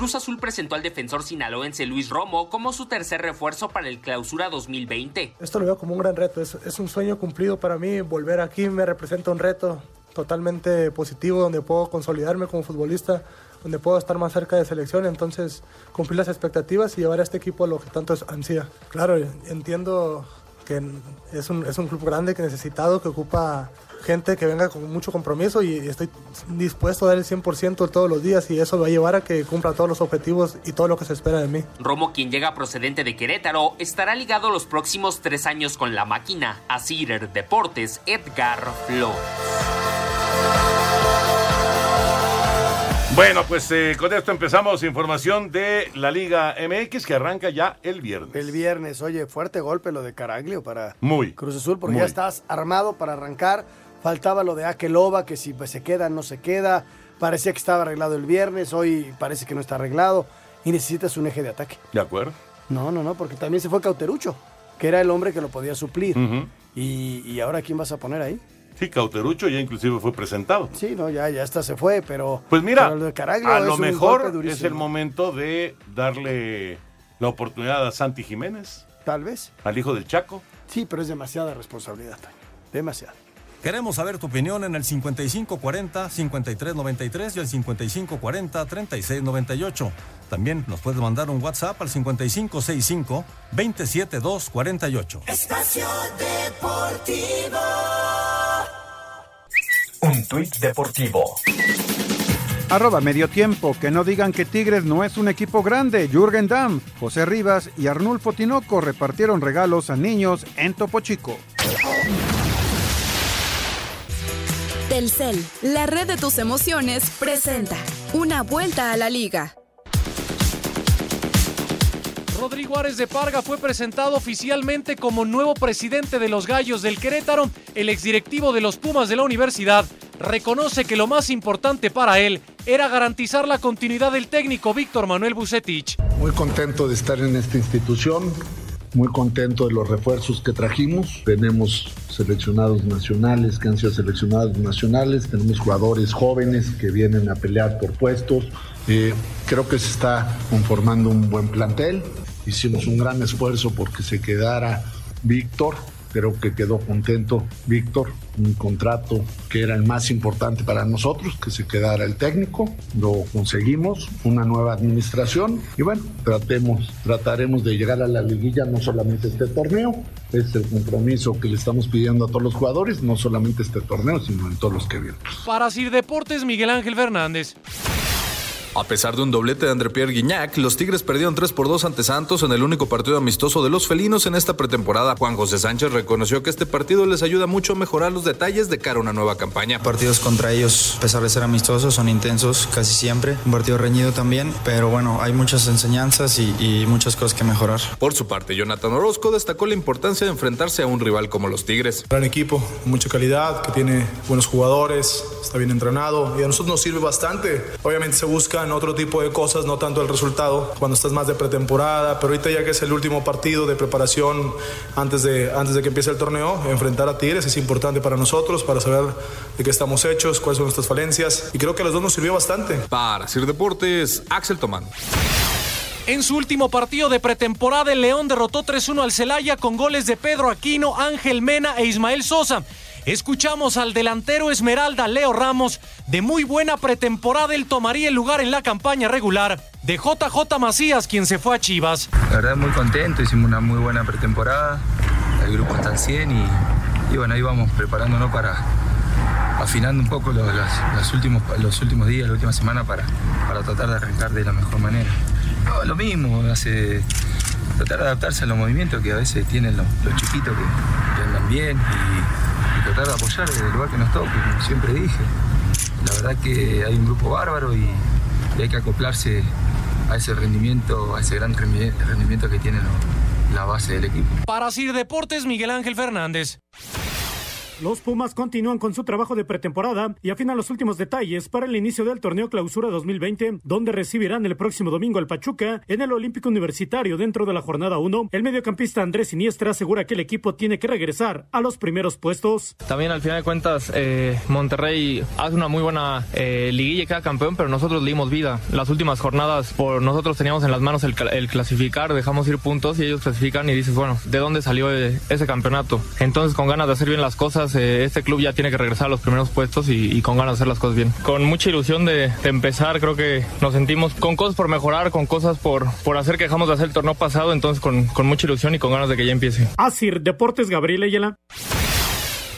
Cruz Azul presentó al defensor sinaloense Luis Romo como su tercer refuerzo para el Clausura 2020. Esto lo veo como un gran reto, es, un sueño cumplido para mí, volver aquí me representa un reto totalmente positivo donde puedo consolidarme como futbolista, donde puedo estar más cerca de selección, entonces cumplir las expectativas y llevar a este equipo a lo que tanto ansía. Claro, entiendo que es un, es un club grande que necesitado, que ocupa gente que venga con mucho compromiso y estoy dispuesto a dar el 100% todos los días y eso va a llevar a que cumpla todos los objetivos y todo lo que se espera de mí. Romo, quien llega procedente de Querétaro, estará ligado los próximos tres años con la máquina. A Deportes, Edgar Flores. Bueno, pues eh, con esto empezamos información de la Liga MX que arranca ya el viernes. El viernes, oye, fuerte golpe lo de Caraglio para Muy. Cruz Azul, porque muy. ya estás armado para arrancar. Faltaba lo de Akeloba, que si pues, se queda, no se queda. Parecía que estaba arreglado el viernes, hoy parece que no está arreglado. Y necesitas un eje de ataque. ¿De acuerdo? No, no, no, porque también se fue Cauterucho, que era el hombre que lo podía suplir. Y, y ahora quién vas a poner ahí? Sí, Cauterucho ya inclusive fue presentado. Sí, no, ya, ya hasta se fue, pero. Pues mira, pero lo de Caraglio a lo mejor es el momento de darle la oportunidad a Santi Jiménez, Tal vez. al hijo del Chaco. Sí, pero es demasiada responsabilidad, Toño. Demasiada. Queremos saber tu opinión en el 5540-5393 y el 5540-3698. También nos puedes mandar un WhatsApp al 5565-27248. Espacio Deportivo. Un tuit deportivo. Arroba medio tiempo, que no digan que Tigres no es un equipo grande. Jürgen Damm, José Rivas y Arnulfo Tinoco repartieron regalos a niños en Topo Chico. Telcel, la red de tus emociones, presenta una vuelta a la liga. Rodrigo Árez de Parga fue presentado oficialmente como nuevo presidente de los Gallos del Querétaro. El exdirectivo de los Pumas de la universidad reconoce que lo más importante para él era garantizar la continuidad del técnico Víctor Manuel Bucetich. Muy contento de estar en esta institución, muy contento de los refuerzos que trajimos. Tenemos seleccionados nacionales que han sido seleccionados nacionales, tenemos jugadores jóvenes que vienen a pelear por puestos. Eh, creo que se está conformando un buen plantel. Hicimos un gran esfuerzo porque se quedara Víctor. Creo que quedó contento Víctor, un contrato que era el más importante para nosotros, que se quedara el técnico. Lo conseguimos, una nueva administración y bueno, tratemos, trataremos de llegar a la liguilla no solamente este torneo, es el compromiso que le estamos pidiendo a todos los jugadores, no solamente este torneo, sino en todos los que vienen. Para Sir Deportes, Miguel Ángel Fernández. A pesar de un doblete de André Pierre Guignac, los Tigres perdieron 3 por 2 ante Santos en el único partido amistoso de los felinos en esta pretemporada. Juan José Sánchez reconoció que este partido les ayuda mucho a mejorar los detalles de cara a una nueva campaña. Partidos contra ellos, a pesar de ser amistosos, son intensos casi siempre. Un partido reñido también, pero bueno, hay muchas enseñanzas y, y muchas cosas que mejorar. Por su parte, Jonathan Orozco destacó la importancia de enfrentarse a un rival como los Tigres. Gran equipo, mucha calidad, que tiene buenos jugadores, está bien entrenado y a nosotros nos sirve bastante. Obviamente se buscan otro tipo de cosas, no tanto el resultado, cuando estás más de pretemporada, pero ahorita ya que es el último partido de preparación antes de, antes de que empiece el torneo, enfrentar a Tigres es importante para nosotros, para saber de qué estamos hechos, cuáles son nuestras falencias y creo que a los dos nos sirvió bastante. Para Sir Deportes, Axel Tomán. En su último partido de pretemporada, el León derrotó 3-1 al Celaya con goles de Pedro Aquino, Ángel Mena e Ismael Sosa. Escuchamos al delantero Esmeralda Leo Ramos. De muy buena pretemporada, él tomaría el lugar en la campaña regular de JJ Macías, quien se fue a Chivas. La verdad, muy contento. Hicimos una muy buena pretemporada. El grupo está al 100 y, y bueno, ahí vamos preparándonos para afinando un poco los, últimos, los últimos días, la última semana para, para tratar de arrancar de la mejor manera. Lo mismo, hace tratar de adaptarse a los movimientos que a veces tienen los, chiquitos que, que andan bien tratar de apoyar desde el lugar que nos toque, como siempre dije. La verdad que hay un grupo bárbaro y, hay que acoplarse a ese rendimiento, a ese gran rendi- rendimiento que tiene la base del equipo. Para Sir Deportes, Miguel Ángel Fernández. Los Pumas continúan con su trabajo de pretemporada y afinan los últimos detalles para el inicio del torneo Clausura 2020, donde recibirán el próximo domingo al Pachuca en el Olímpico Universitario dentro de la jornada 1. El mediocampista Andrés Siniestra asegura que el equipo tiene que regresar a los primeros puestos. También al final de cuentas, eh, Monterrey hace una muy buena eh, liguilla y campeón, pero nosotros le dimos vida. Las últimas jornadas, por nosotros teníamos en las manos el, el clasificar, dejamos ir puntos y ellos clasifican y dices, bueno, ¿de dónde salió eh, ese campeonato? Entonces, con ganas de hacer bien las cosas, eh, este club ya tiene que regresar a los primeros puestos y, y con ganas de hacer las cosas bien. Con mucha ilusión de, de empezar, creo que nos sentimos con cosas por mejorar, con cosas por, por hacer que dejamos de hacer el torneo pasado, entonces con, con mucha ilusión y con ganas de que ya empiece. Asir Deportes Gabriel Ayala.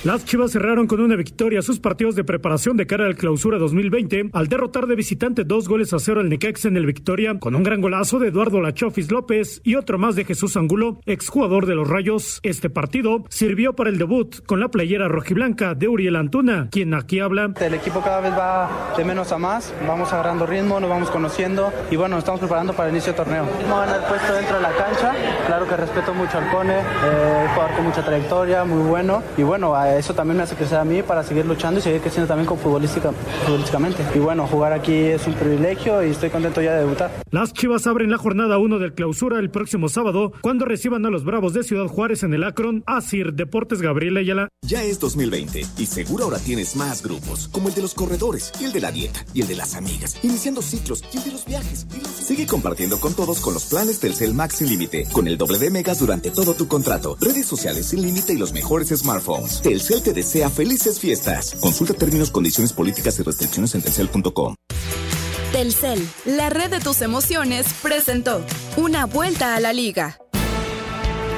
Las Chivas cerraron con una victoria sus partidos de preparación de cara al clausura 2020 al derrotar de visitante dos goles a cero al Necaxa en el Victoria con un gran golazo de Eduardo Lachofis López y otro más de Jesús Angulo, exjugador de los Rayos. Este partido sirvió para el debut con la playera rojiblanca de Uriel Antuna, quien aquí habla. El equipo cada vez va de menos a más, vamos agarrando ritmo, nos vamos conociendo y bueno, nos estamos preparando para el inicio del torneo. Vamos a ganar puesto dentro de la cancha, claro que respeto mucho al Cone, eh, jugador con mucha trayectoria, muy bueno y bueno, a eso también me hace crecer a mí para seguir luchando y seguir creciendo también con futbolística, futbolísticamente. Y bueno, jugar aquí es un privilegio y estoy contento ya de debutar. Las Chivas abren la jornada 1 del clausura el próximo sábado cuando reciban a los Bravos de Ciudad Juárez en el Akron. Asir Deportes Gabriel Ayala. Ya es 2020 y seguro ahora tienes más grupos, como el de los corredores, y el de la dieta, y el de las amigas, iniciando ciclos, y el de los viajes. y los- Sigue compartiendo con todos con los planes Telcel Max sin límite, con el doble de megas durante todo tu contrato, redes sociales sin límite y los mejores smartphones. Telcel te desea felices fiestas. Consulta términos, condiciones políticas y restricciones en telcel.com. Telcel, la red de tus emociones, presentó una vuelta a la liga.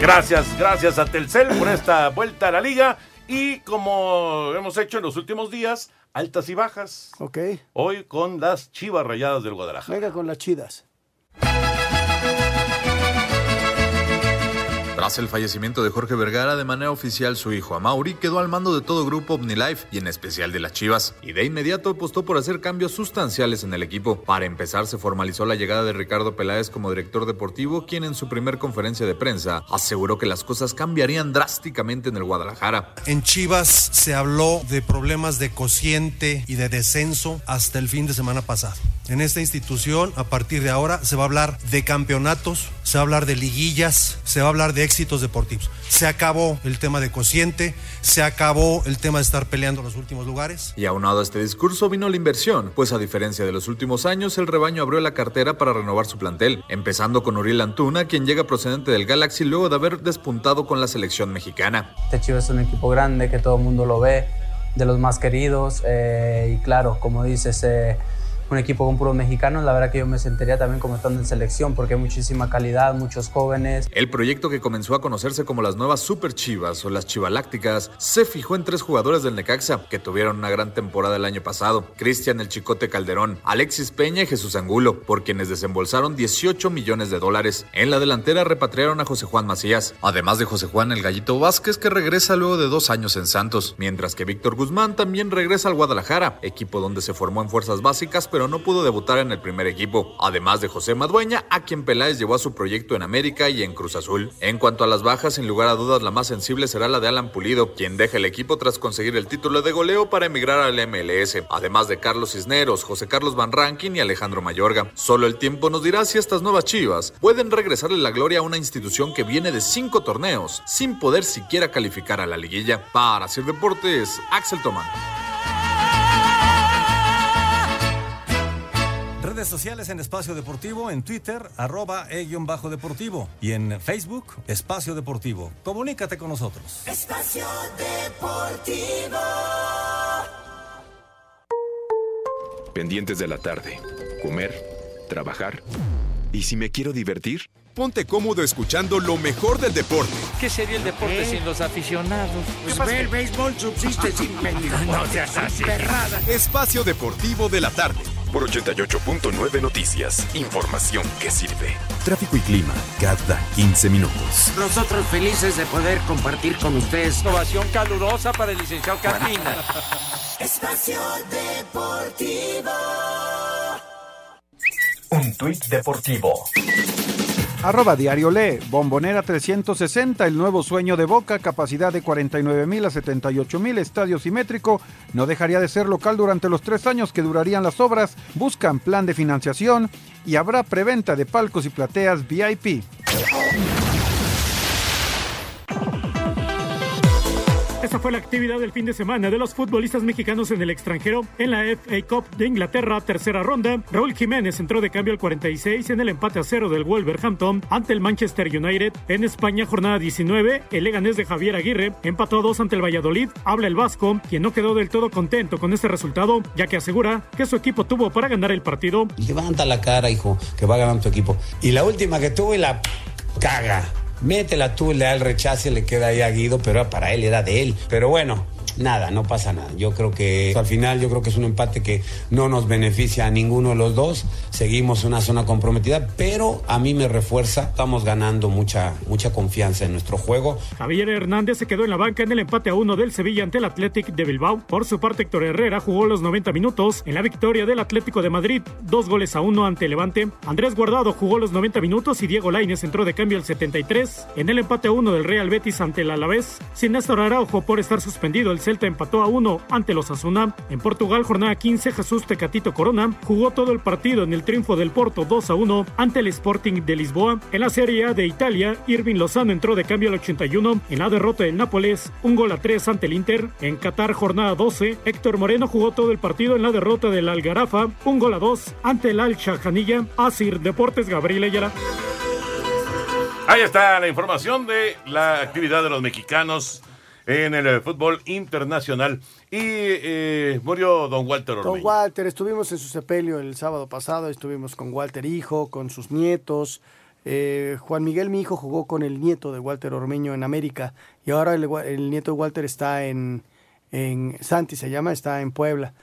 Gracias, gracias a Telcel por esta vuelta a la liga. Y como hemos hecho en los últimos días, altas y bajas. Ok. Hoy con las Chivas Rayadas del Guadalajara. Venga con las chidas. Tras el fallecimiento de Jorge Vergara, de manera oficial su hijo Amauri quedó al mando de todo grupo OmniLife y en especial de las Chivas, y de inmediato apostó por hacer cambios sustanciales en el equipo. Para empezar, se formalizó la llegada de Ricardo Peláez como director deportivo, quien en su primer conferencia de prensa aseguró que las cosas cambiarían drásticamente en el Guadalajara. En Chivas se habló de problemas de cociente y de descenso hasta el fin de semana pasado. En esta institución, a partir de ahora, se va a hablar de campeonatos, se va a hablar de liguillas, se va a hablar de éxitos deportivos. Se acabó el tema de cociente, se acabó el tema de estar peleando los últimos lugares. Y aunado a este discurso vino la inversión, pues a diferencia de los últimos años, el rebaño abrió la cartera para renovar su plantel, empezando con Uriel Antuna, quien llega procedente del Galaxy luego de haber despuntado con la selección mexicana. Este Chivas es un equipo grande que todo el mundo lo ve, de los más queridos. eh, y claro, como dices, eh, un equipo con puros mexicanos, la verdad que yo me sentiría también como estando en selección porque hay muchísima calidad, muchos jóvenes. El proyecto que comenzó a conocerse como las nuevas Super Chivas o las Chivalácticas se fijó en tres jugadores del Necaxa que tuvieron una gran temporada el año pasado: Cristian el Chicote Calderón, Alexis Peña y Jesús Angulo, por quienes desembolsaron 18 millones de dólares. En la delantera repatriaron a José Juan Macías, además de José Juan el Gallito Vázquez que regresa luego de dos años en Santos, mientras que Víctor Guzmán también regresa al Guadalajara, equipo donde se formó en fuerzas básicas pero no pudo debutar en el primer equipo, además de José Madueña, a quien Peláez llevó a su proyecto en América y en Cruz Azul. En cuanto a las bajas, sin lugar a dudas la más sensible será la de Alan Pulido, quien deja el equipo tras conseguir el título de goleo para emigrar al MLS, además de Carlos Cisneros, José Carlos Van Rankin y Alejandro Mayorga. Solo el tiempo nos dirá si estas nuevas chivas pueden regresarle la gloria a una institución que viene de cinco torneos sin poder siquiera calificar a la liguilla. Para hacer deportes, Axel Tomán. Redes sociales en Espacio Deportivo, en Twitter, arroba e-bajo deportivo y en Facebook, Espacio Deportivo. Comunícate con nosotros. Espacio Deportivo. Pendientes de la tarde. Comer, trabajar. ¿Y si me quiero divertir? Ponte cómodo escuchando lo mejor del deporte. ¿Qué sería el deporte sin los aficionados? Pues ve, el béisbol subsiste sin pendejos. No seas así. Perrada. Espacio Deportivo de la tarde. Por 88.9 Noticias. Información que sirve. Tráfico y clima cada 15 minutos. Nosotros felices de poder compartir con ustedes. Ovación calurosa para el licenciado Carmina. Espacio Deportivo. Un tuit deportivo. Arroba Diario Lee, Bombonera 360, el nuevo sueño de Boca, capacidad de 49 mil a 78 mil, estadio simétrico, no dejaría de ser local durante los tres años que durarían las obras, buscan plan de financiación y habrá preventa de palcos y plateas VIP. Esa fue la actividad del fin de semana de los futbolistas mexicanos en el extranjero. En la FA Cup de Inglaterra, tercera ronda, Raúl Jiménez entró de cambio al 46 en el empate a cero del Wolverhampton ante el Manchester United. En España, jornada 19, el Leganés de Javier Aguirre empató a dos ante el Valladolid. Habla el Vasco, quien no quedó del todo contento con este resultado, ya que asegura que su equipo tuvo para ganar el partido. Levanta la cara, hijo, que va ganando tu equipo. Y la última que tuve la caga. Métela tú, le da el rechazo y le queda ahí a Guido, pero para él era de él. Pero bueno, nada, no pasa nada. Yo creo que al final yo creo que es un empate que no nos beneficia a ninguno de los dos. Seguimos una zona comprometida, pero a mí me refuerza. Estamos ganando mucha mucha confianza en nuestro juego. Javier Hernández se quedó en la banca en el empate a uno del Sevilla ante el Athletic de Bilbao. Por su parte, Héctor Herrera jugó los 90 minutos en la victoria del Atlético de Madrid, dos goles a uno ante Levante. Andrés Guardado jugó los 90 minutos y Diego Lainez entró de cambio al 73 en el empate a uno del Real Betis ante el Alavés. Sin Néstor Araujo por estar suspendido, el Celta empató a uno ante los Asuna. En Portugal, jornada 15, Jesús Tecatito Corona jugó todo el partido en el triunfo del Porto 2 a 1 ante el Sporting de Lisboa. En la Serie A de Italia, Irving Lozano entró de cambio al 81. En la derrota del Nápoles, un gol a 3 ante el Inter. En Qatar, jornada 12, Héctor Moreno jugó todo el partido en la derrota del Algarafa, un gol a 2 ante el Al Shahanilla. Asir Deportes Gabriel Ayala. Ahí está la información de la actividad de los mexicanos en el eh, fútbol internacional. Y eh, murió don Walter Don Ormeño. Walter, estuvimos en su sepelio el sábado pasado, estuvimos con Walter hijo, con sus nietos. Eh, Juan Miguel, mi hijo, jugó con el nieto de Walter Ormeño en América y ahora el, el nieto de Walter está en, en Santi se llama, está en Puebla.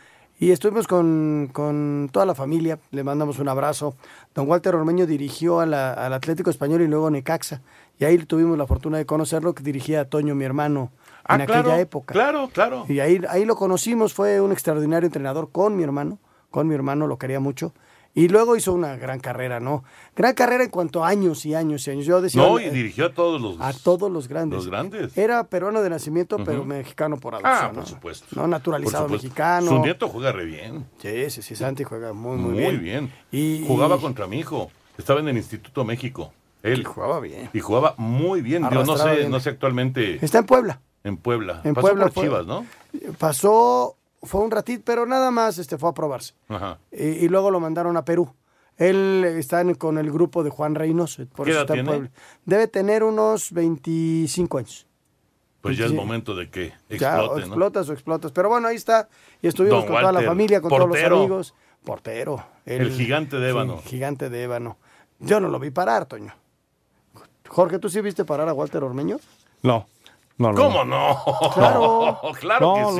Y estuvimos con, con toda la familia, le mandamos un abrazo. Don Walter Ormeño dirigió a la- al Atlético Español y luego a Necaxa. Y ahí tuvimos la fortuna de conocerlo, que dirigía a Toño, mi hermano, Ah, en claro, aquella época. Claro, claro. Y ahí, ahí lo conocimos, fue un extraordinario entrenador con mi hermano, con mi hermano, lo quería mucho. Y luego hizo una gran carrera, ¿no? Gran carrera en cuanto a años y años y años. Yo decía, No, y dirigió a todos los, a todos los grandes. los grandes. Era peruano de nacimiento, pero mexicano por adopción. Ah, por ¿no? supuesto. No naturalizado supuesto. mexicano. Su nieto juega re bien. Sí, sí, sí, Santi juega muy, muy, Muy, bien. bien. Y, Jugaba y- contra mi hijo. Estaba en el Instituto México. Él. Y jugaba bien. Y jugaba muy bien. Yo no sé, bien. no sé actualmente. Está en Puebla. En Puebla. En Pasó Puebla por fue- Chivas, ¿no? Pasó, fue un ratito, pero nada más este, fue a probarse. Ajá. Y, y luego lo mandaron a Perú. Él está en- con el grupo de Juan Reynoso. Por ¿Qué edad está tiene? Debe tener unos 25 años. Pues ya es momento de que ya, o explote, ¿no? explotas o explotas. Pero bueno, ahí está. Y estuvimos Don con toda la familia, con todos los amigos. Portero. El gigante de ébano. Sí, gigante de ébano. Yo no lo vi parar, Toño. Jorge, ¿tú sí viste parar a Walter Ormeño? No. No, no, ¿Cómo no? Claro. claro No, que sí.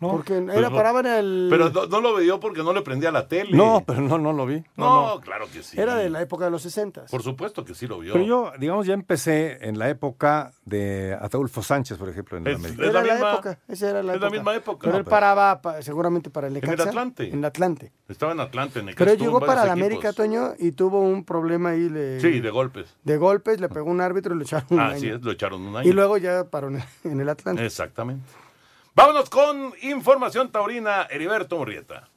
no, no. Porque Pues era no. paraba en el... Pero no, no lo vio porque no le prendía la tele. No, pero no, no lo vi. No, claro que sí. Era de la época de los 60. Por supuesto que sí lo vio. Pero yo, digamos, ya empecé en la época de Adolfo Sánchez, por ejemplo, en Es- el América. es Era la época. Esa era la es la época. misma época. Pero No, él pero- paraba pa- seguramente para el En Necaxa. el Atlante. En el Atlante. Estaba en Atlante, en Necaxa, Pero llegó en para la América. Toño, y tuvo un problema ahí de, Sí, de golpes. de golpes, le pegó un árbitro y lo echaron un Ah, año. sí, es, lo echaron un año. Y luego ya paró en el, en el Atlante. Exactamente. Vámonos con información taurina, Heriberto Murrieta.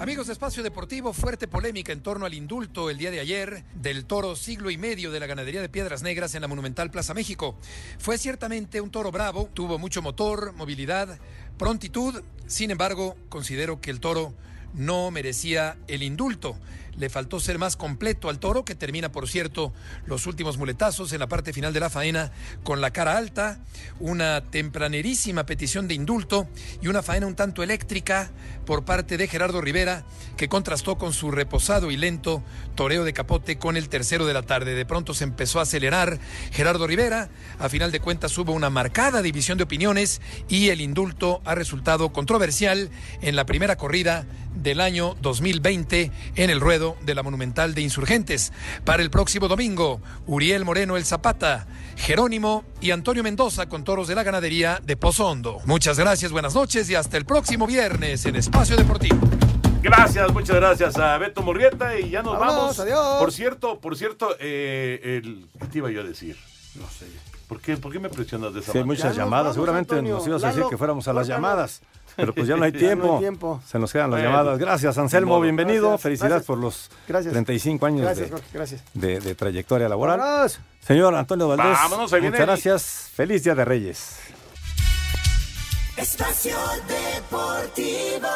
Amigos de Espacio Deportivo, fuerte polémica en torno al indulto el día de ayer del toro siglo y medio de la ganadería de Piedras Negras en la Monumental Plaza México. Fue ciertamente un toro bravo, tuvo mucho motor, movilidad, prontitud, sin embargo, considero que el toro no merecía el indulto. Le faltó ser más completo al toro, que termina, por cierto, los últimos muletazos en la parte final de la faena con la cara alta, una tempranerísima petición de indulto y una faena un tanto eléctrica por parte de Gerardo Rivera, que contrastó con su reposado y lento toreo de capote con el tercero de la tarde. De pronto se empezó a acelerar Gerardo Rivera, a final de cuentas hubo una marcada división de opiniones y el indulto ha resultado controversial en la primera corrida del año 2020 en el ruedo de la Monumental de Insurgentes. Para el próximo domingo, Uriel Moreno el Zapata, Jerónimo y Antonio Mendoza con toros de la ganadería de Pozo Hondo. Muchas gracias, buenas noches y hasta el próximo viernes en Espacio Deportivo. Gracias, muchas gracias a Beto Murrieta y ya nos Vámonos, vamos. adiós. Por cierto, por cierto, eh, el, ¿qué te iba yo a decir? No sé. ¿Por qué, por qué me presionas de esa Sí, manera? muchas llamadas. vamos, Seguramente Antonio. nos ibas a decir Lalo, que fuéramos a las llamadas. Pero pues ya no hay Ya no hay tiempo. Se nos quedan las Bueno, llamadas. Gracias, Anselmo. Bienvenido. Gracias, Felicidades gracias. por los Gracias. 35 años Gracias, de, Jorge, gracias. de- de trayectoria laboral. Vámonos. Señor Antonio Valdés. Vámonos, ahí viene muchas gracias. Feliz Día de Reyes. Espacio Deportivo.